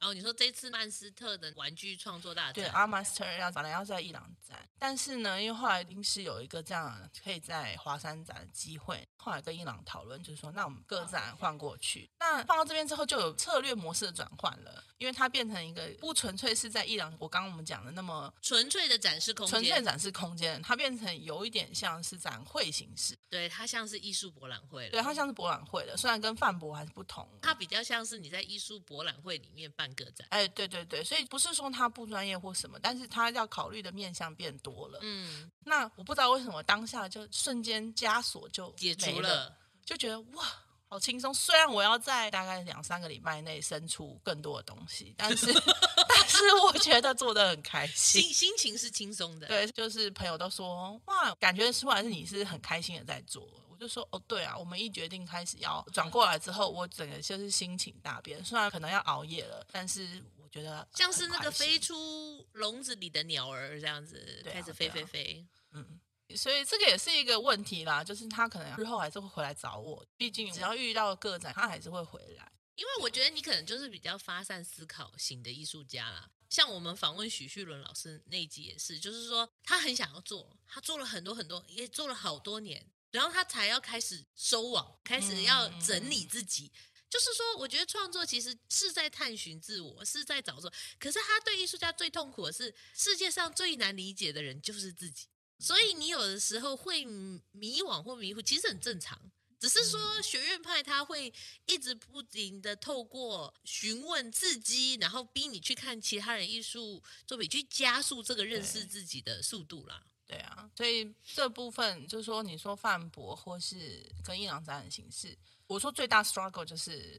哦，你说这次曼斯特的玩具创作大展，对，Art Master 要本来要在伊朗展，但是呢，因为后来临时有一个这样可以在华山展的机会，后来跟伊朗讨论，就是说，那我们各展换过去。那放到这边之后，就有策略模式的转换了，因为它变成一个不纯粹是在伊朗，我刚刚我们讲的那么纯粹的展示空间，纯粹展示空间，它变成有一点像是展会形式，对，它像是艺术博览会了，对，它像是博览会的，虽然跟范博还是不同，它比较像是你在艺术博览会里面办哎，对。对对，所以不是说他不专业或什么，但是他要考虑的面向变多了。嗯，那我不知道为什么当下就瞬间枷锁就解除了，就觉得哇，好轻松。虽然我要在大概两三个礼拜内生出更多的东西，但是 [laughs] 但是我觉得做的很开心，心心情是轻松的。对，就是朋友都说哇，感觉出来是你是很开心的在做。就说哦，对啊，我们一决定开始要转过来之后，我整个就是心情大变。虽然可能要熬夜了，但是我。觉得像是那个飞出笼子里的鸟儿这样子，开始飞飞飞。嗯，所以这个也是一个问题啦，就是他可能日后还是会回来找我，毕竟只要遇到个展，他还是会回来。因为我觉得你可能就是比较发散思考型的艺术家啦。像我们访问许旭伦老师那一集也是，就是说他很想要做，他做了很多很多，也做了好多年，然后他才要开始收网，开始要整理自己。嗯就是说，我觉得创作其实是在探寻自我，是在找出。可是他对艺术家最痛苦的是，世界上最难理解的人就是自己。所以你有的时候会迷惘或迷糊，其实很正常。只是说学院派他会一直不停的透过询问自己，然后逼你去看其他人艺术作品，去加速这个认识自己的速度啦。对啊，所以这部分就是说，你说范博或是跟艺廊展览形式。我说最大 struggle 就是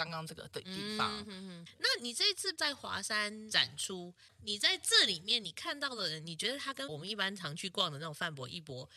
刚刚这个的地方。嗯、哼哼，那你这一次在华山展出，你在这里面你看到的人，你觉得他跟我们一般常去逛的那种范博、一博，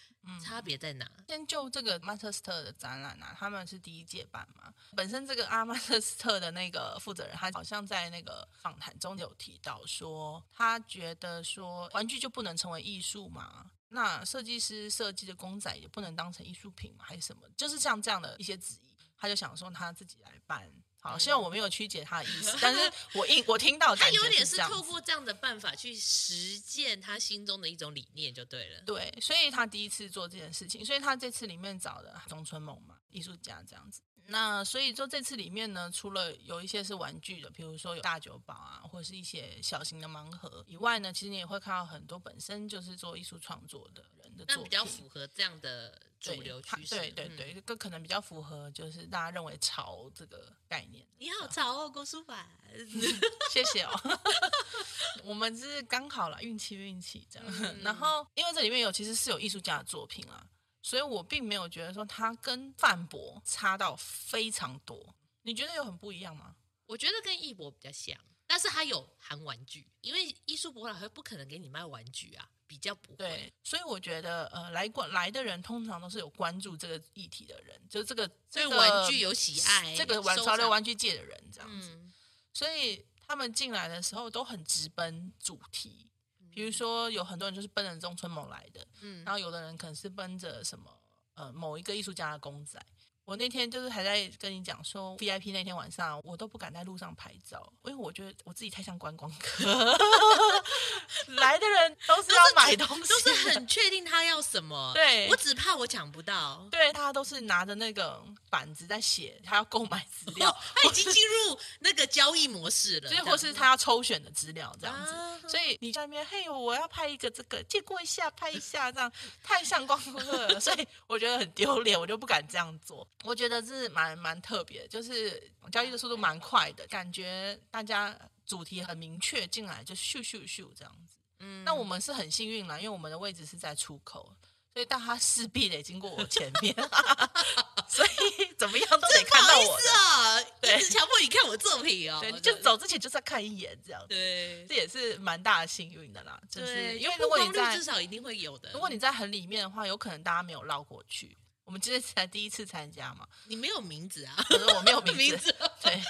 差别在哪？先就这个曼彻斯特的展览啊，他们是第一届办嘛。本身这个阿曼彻斯特的那个负责人，他好像在那个访谈中有提到说，他觉得说玩具就不能成为艺术嘛？那设计师设计的公仔也不能当成艺术品嘛？还是什么？就是像这样的一些质疑。他就想说他自己来办，好，希望我没有曲解他的意思，但是 [laughs] 我一我听到，他有点是透过这样的办法去实践他心中的一种理念就对了。对，所以他第一次做这件事情，所以他这次里面找的中村萌嘛，艺术家这样子。那所以说这次里面呢，除了有一些是玩具的，比如说有大酒保啊，或者是一些小型的盲盒以外呢，其实你也会看到很多本身就是做艺术创作的人的作品，那比较符合这样的主流趋势。对对对，这、嗯、可能比较符合就是大家认为潮这个概念。你好潮哦，郭书凡，[laughs] 谢谢哦。[laughs] 我们是刚好了运气运气这样，嗯、[laughs] 然后因为这里面有其实是有艺术家的作品啊。所以我并没有觉得说它跟范博差到非常多，你觉得有很不一样吗？我觉得跟艺博比较像，但是它有含玩具，因为艺术博览会不可能给你卖玩具啊，比较不会。对，所以我觉得呃，来过来的人通常都是有关注这个议题的人，就是这个对玩具有喜爱，这个玩潮流玩具界的人这样子，嗯、所以他们进来的时候都很直奔主题。比如说，有很多人就是奔着中村某来的，嗯，然后有的人可能是奔着什么呃某一个艺术家的公仔，我那天就是还在跟你讲说，VIP 那天晚上我都不敢在路上拍照，因为我觉得我自己太像观光客，来的人都是要买东西，都是很确定他要什么。对，我只怕我抢不到。对，他都是拿着那个板子在写，他要购买资料，他已经进入那个交易模式了，所以或是他要抽选的资料这样子。啊、所以你在那边，嘿，我要拍一个这个，借过一下，拍一下，这样太像观光客了，所以我觉得很丢脸，我就不敢这样做。我觉得这是蛮蛮特别的，就是交易的速度蛮快的，感觉大家主题很明确，进来就咻咻咻这样子。嗯，那我们是很幸运啦，因为我们的位置是在出口，所以但他势必得经过我前面，[laughs] 所以怎么样都得看到我的啊！对，一直强迫你看我作品哦。对，就走之前就是要看一眼这样子。对，这也是蛮大的幸运的啦。就是对因为如果你在至少一定会有的，如果你在很里面的话，有可能大家没有绕过去。我们今天才第一次参加嘛，你没有名字啊？可是我没有名字，[laughs] 名字对，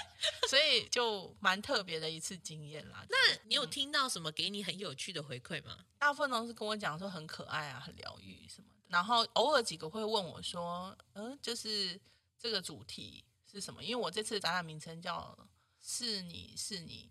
所以就蛮特别的一次经验啦。那你有听到什么给你很有趣的回馈吗？大部分都是跟我讲说很可爱啊，很疗愈什么的，然后偶尔几个会问我说，嗯，就是这个主题是什么？因为我这次展览名称叫“是你是你，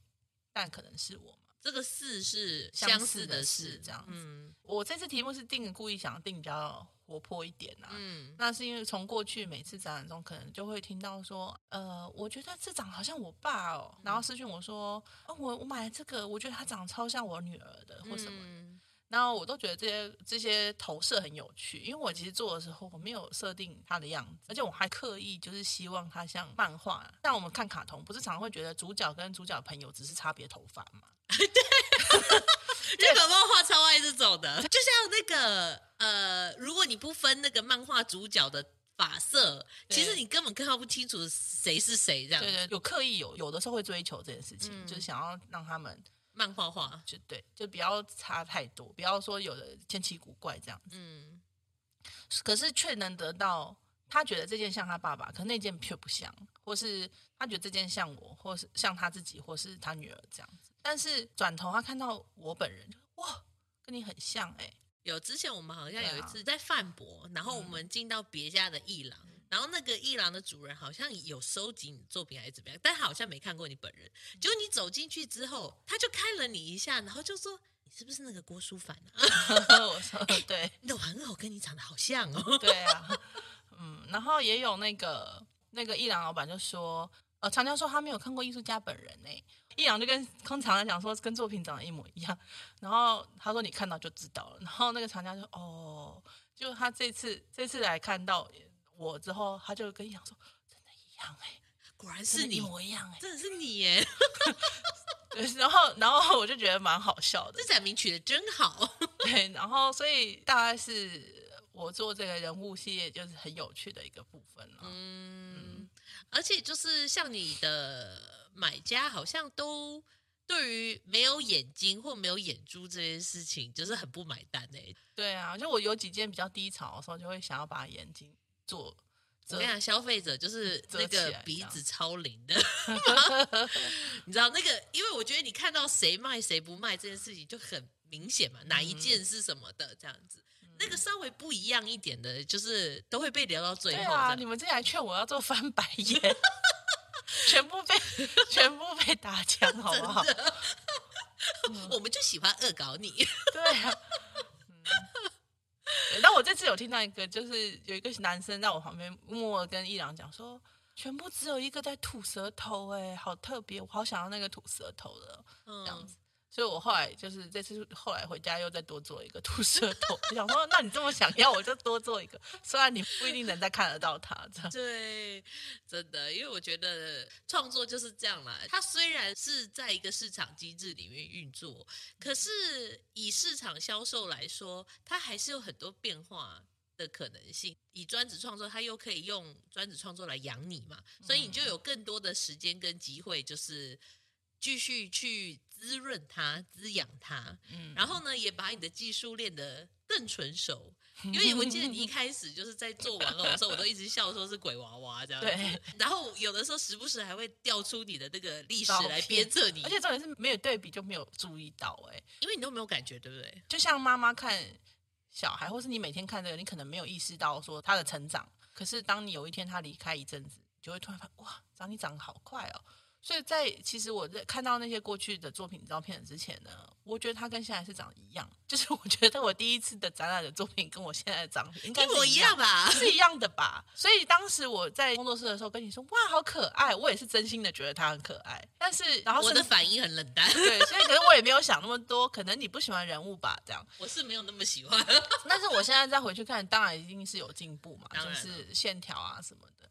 但可能是我嘛”，这个“似”是相似的“似”这样子。嗯，我这次题目是定故意想定比较。活泼一点、啊，嗯，那是因为从过去每次展览中，可能就会听到说，呃，我觉得这长好像我爸哦，然后私讯我说，哦，我我买了这个，我觉得他长得超像我女儿的，或什么，嗯、然后我都觉得这些这些投射很有趣，因为我其实做的时候我没有设定它的样子，而且我还刻意就是希望它像漫画，像我们看卡通，不是常常会觉得主角跟主角朋友只是差别头发吗？[laughs] 对。日本漫画超爱这种的，就像那个呃，如果你不分那个漫画主角的发色，其实你根本看不清楚谁是谁这样。对对，有刻意有有的时候会追求这件事情，嗯、就是想要让他们漫画化，就对，就不要差太多，不要说有的千奇古怪这样子。嗯，可是却能得到他觉得这件像他爸爸，可那件却不像，或是他觉得这件像我，或是像他自己，或是他女儿这样子。但是转头他看到我本人，哇，跟你很像哎、欸！有之前我们好像有一次在饭博，啊、然后我们进到别家的艺廊，嗯、然后那个艺廊的主人好像有收集你的作品还是怎么样，但他好像没看过你本人。结果你走进去之后，他就看了你一下，然后就说：“你是不是那个郭书凡啊？” [laughs] 我说：“对，你的玩偶跟你长得好像哦。[laughs] ”对啊，嗯，然后也有那个那个艺廊老板就说：“呃，常常说他没有看过艺术家本人呢、欸。”一阳就跟跟厂家讲说，跟作品长得一模一样，然后他说你看到就知道了，然后那个厂家就哦，就他这次这次来看到我之后，他就跟一阳说，真的一样哎、欸，果然是你，一模一样哎、欸，真的是你耶，[laughs] 然后然后我就觉得蛮好笑的，这展名取的真好，对，然后所以大概是我做这个人物系列就是很有趣的一个部分了，嗯，嗯而且就是像你的。买家好像都对于没有眼睛或没有眼珠这件事情，就是很不买单哎。对啊，就我有几件比较低潮的时候，就会想要把眼睛做。怎么样？消费者就是那个鼻子超灵的，[laughs] 你知道那个？因为我觉得你看到谁卖谁不卖这件事情就很明显嘛，哪一件是什么的这样子。嗯、那个稍微不一样一点的，就是都会被聊到最后。啊，你们这还劝我要做翻白 [laughs] 眼。全部被全部被打枪，[laughs] 好不好？嗯、我们就喜欢恶搞你。对啊。那、嗯、我这次有听到一个，就是有一个男生在我旁边默默跟一郎讲说，全部只有一个在吐舌头，哎，好特别，我好想要那个吐舌头的这样子。嗯所以我后来就是这次后来回家又再多做一个吐舌头，我想说，那你这么想要，我就多做一个。虽然你不一定能再看得到它，这样。[laughs] 对，真的，因为我觉得创作就是这样啦。它虽然是在一个市场机制里面运作，可是以市场销售来说，它还是有很多变化的可能性。以专职创作，它又可以用专职创作来养你嘛，所以你就有更多的时间跟机会，就是。继续去滋润它、滋养它，嗯，然后呢，也把你的技术练得更纯熟。[laughs] 因为我记得你一开始就是在做玩偶的时候，我都一直笑说是鬼娃娃这样子。对。然后有的时候时不时还会调出你的那个历史来鞭策你，而且重点是没有对比就没有注意到哎、欸，因为你都没有感觉，对不对？就像妈妈看小孩，或是你每天看这个，你可能没有意识到说他的成长。可是当你有一天他离开一阵子，就会突然发现哇，长你长得好快哦。所以在其实我在看到那些过去的作品照片之前呢，我觉得他跟现在是长得一样。就是我觉得我第一次的展览的作品跟我现在的长得应该是一,一样吧，是一样的吧。所以当时我在工作室的时候跟你说哇，好可爱，我也是真心的觉得他很可爱。但是然后我的反应很冷淡，对，所以可是我也没有想那么多，可能你不喜欢人物吧，这样。[laughs] 我是没有那么喜欢，但是我现在再回去看，当然一定是有进步嘛，就是线条啊什么的。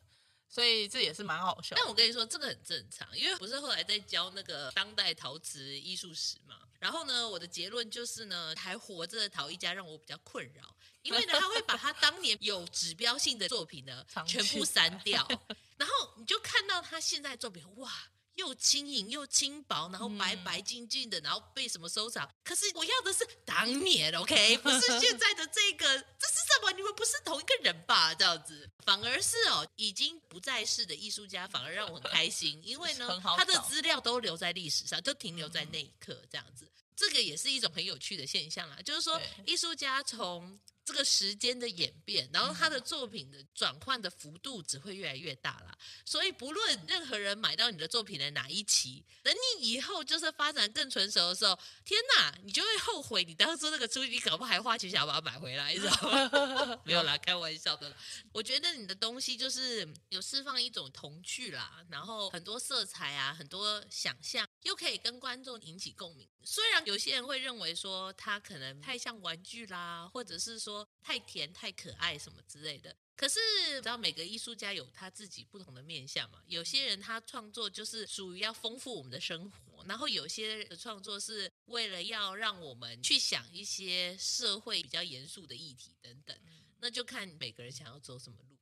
所以这也是蛮好笑。但我跟你说，这个很正常，因为不是后来在教那个当代陶瓷艺术史嘛。然后呢，我的结论就是呢，还活着的陶艺家让我比较困扰，因为呢，他会把他当年有指标性的作品呢全部删掉，[laughs] 然后你就看到他现在的作品，哇！又轻盈又轻薄，然后白白净净的，然后被什么收藏？可是我要的是当年，OK，[laughs] 不是现在的这个，这是什么？你们不是同一个人吧？这样子，反而是哦，已经不在世的艺术家，反而让我很开心，[laughs] 因为呢，他的资料都留在历史上，就停留在那一刻，这样子，这个也是一种很有趣的现象啦。就是说，艺术家从这个时间的演变，然后他的作品的转换的幅度只会越来越大啦。所以不论任何人买到你的作品的哪一期，等你以后就是发展更成熟的时候，天哪，你就会后悔你当初那个出，你搞不好还花钱想要把它买回来，你知道吗？[laughs] 没有啦，开玩笑的。我觉得你的东西就是有释放一种童趣啦，然后很多色彩啊，很多想象，又可以跟观众引起共鸣。虽然有些人会认为说它可能太像玩具啦，或者是说。说太甜太可爱什么之类的，可是知道每个艺术家有他自己不同的面相嘛。有些人他创作就是属于要丰富我们的生活，然后有些的创作是为了要让我们去想一些社会比较严肃的议题等等。那就看每个人想要走什么路。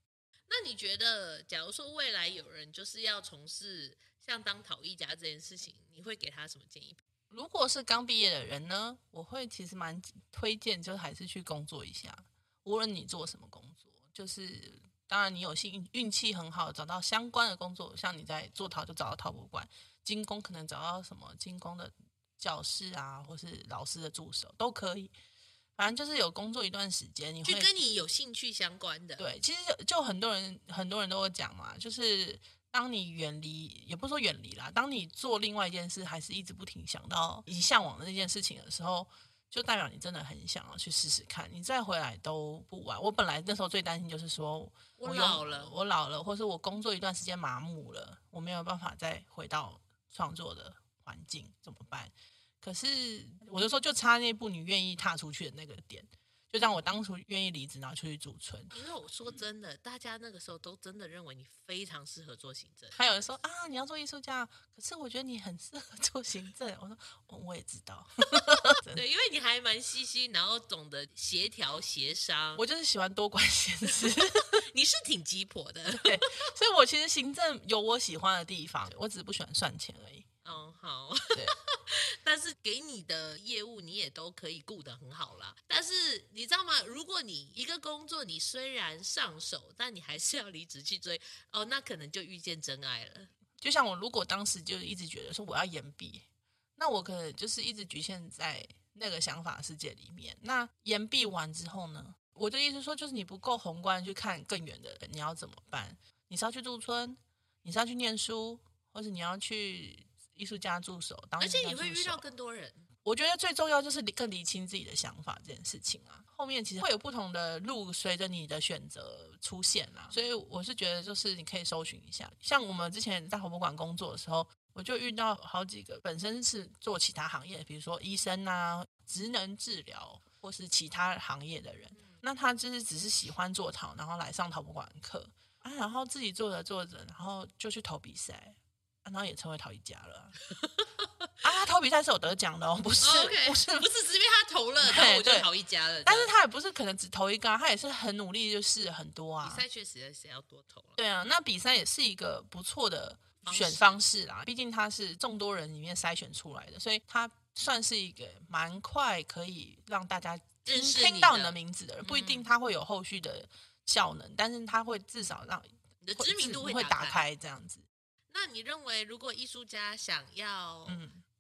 那你觉得，假如说未来有人就是要从事像当陶艺家这件事情，你会给他什么建议？如果是刚毕业的人呢，我会其实蛮推荐，就还是去工作一下。无论你做什么工作，就是当然你有幸运气很好，找到相关的工作，像你在做陶就找到陶博馆，精工可能找到什么精工的教室啊，或是老师的助手都可以。反正就是有工作一段时间，你会就跟你有兴趣相关的。对，其实，就很多人很多人都会讲嘛，就是。当你远离，也不是说远离啦，当你做另外一件事，还是一直不停想到以及向往的那件事情的时候，就代表你真的很想要去试试看。你再回来都不晚。我本来那时候最担心就是说我，我老了，我老了，或是我工作一段时间麻木了，我没有办法再回到创作的环境，怎么办？可是我就说，就差那一步，你愿意踏出去的那个点。就像我当初愿意离职，然后出去驻村。因为我说真的，大家那个时候都真的认为你非常适合做行政。还有人说啊，你要做艺术家，可是我觉得你很适合做行政。我说，我也知道。[laughs] 对，因为你还蛮细心，然后懂得协调协商。我就是喜欢多管闲事。[laughs] 你是挺鸡婆的，对。所以我其实行政有我喜欢的地方，我只是不喜欢算钱而已。哦，好。对。[laughs] 但是给你的业务你也都可以顾得很好啦。但是你知道吗？如果你一个工作你虽然上手，但你还是要离职去追哦，那可能就遇见真爱了。就像我如果当时就一直觉得说我要延毕，那我可能就是一直局限在那个想法世界里面。那延毕完之后呢？我的意思说就是你不够宏观去看更远的人，你要怎么办？你是要去驻村？你是要去念书？或者你要去？艺术家助手，而且你会遇到更多人。我觉得最重要就是更理清自己的想法这件事情啊。后面其实会有不同的路随着你的选择出现啊。所以我是觉得，就是你可以搜寻一下。像我们之前在博物馆工作的时候，我就遇到好几个本身是做其他行业，比如说医生啊、职能治疗或是其他行业的人。那他就是只是喜欢做陶，然后来上陶博馆课啊，然后自己做着做着，然后就去投比赛。然后也成为陶艺家了啊！他投比赛是有得奖的哦，不是，oh, okay. 不是，不是，只因为他投了，然后我就陶艺家了。但是他也不是可能只投一个啊，他也是很努力，就是很多啊。比赛确实是要多投了。对啊，那比赛也是一个不错的选方式啦，毕竟他是众多人里面筛选出来的，所以他算是一个蛮快可以让大家听听到你的名字的人。不一定他会有后续的效能，嗯、但是他会至少让你的知名度会会打开这样子。那你认为，如果艺术家想要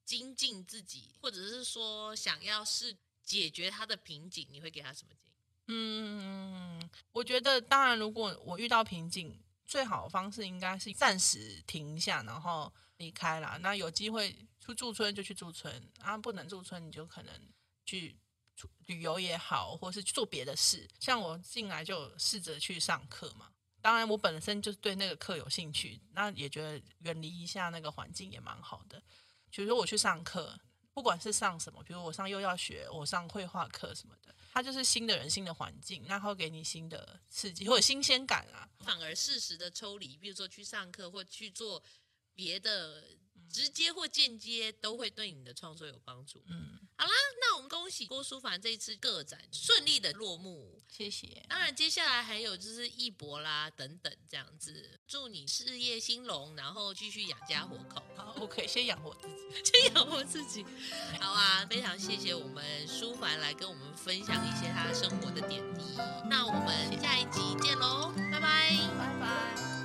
精进自己，嗯、或者是说想要是解决他的瓶颈，你会给他什么建议？嗯，我觉得，当然，如果我遇到瓶颈，最好的方式应该是暂时停一下，然后离开啦。那有机会去驻村就去驻村，啊，不能驻村你就可能去旅游也好，或是去做别的事。像我进来就试着去上课嘛。当然，我本身就是对那个课有兴趣，那也觉得远离一下那个环境也蛮好的。比如说我去上课，不管是上什么，比如我上幼教学，我上绘画课什么的，它就是新的人、新的环境，然后给你新的刺激或者新鲜感啊。反而适时的抽离，比如说去上课或去做别的。直接或间接都会对你的创作有帮助。嗯，好啦，那我们恭喜郭书凡这一次个展顺利的落幕，谢谢。当然，接下来还有就是艺博啦等等这样子，祝你事业兴隆，然后继续养家活口。好，OK，先养活自己，[laughs] 先养活自己。好啊，非常谢谢我们书凡来跟我们分享一些他生活的点滴。那我们下一集见喽，拜拜，拜拜。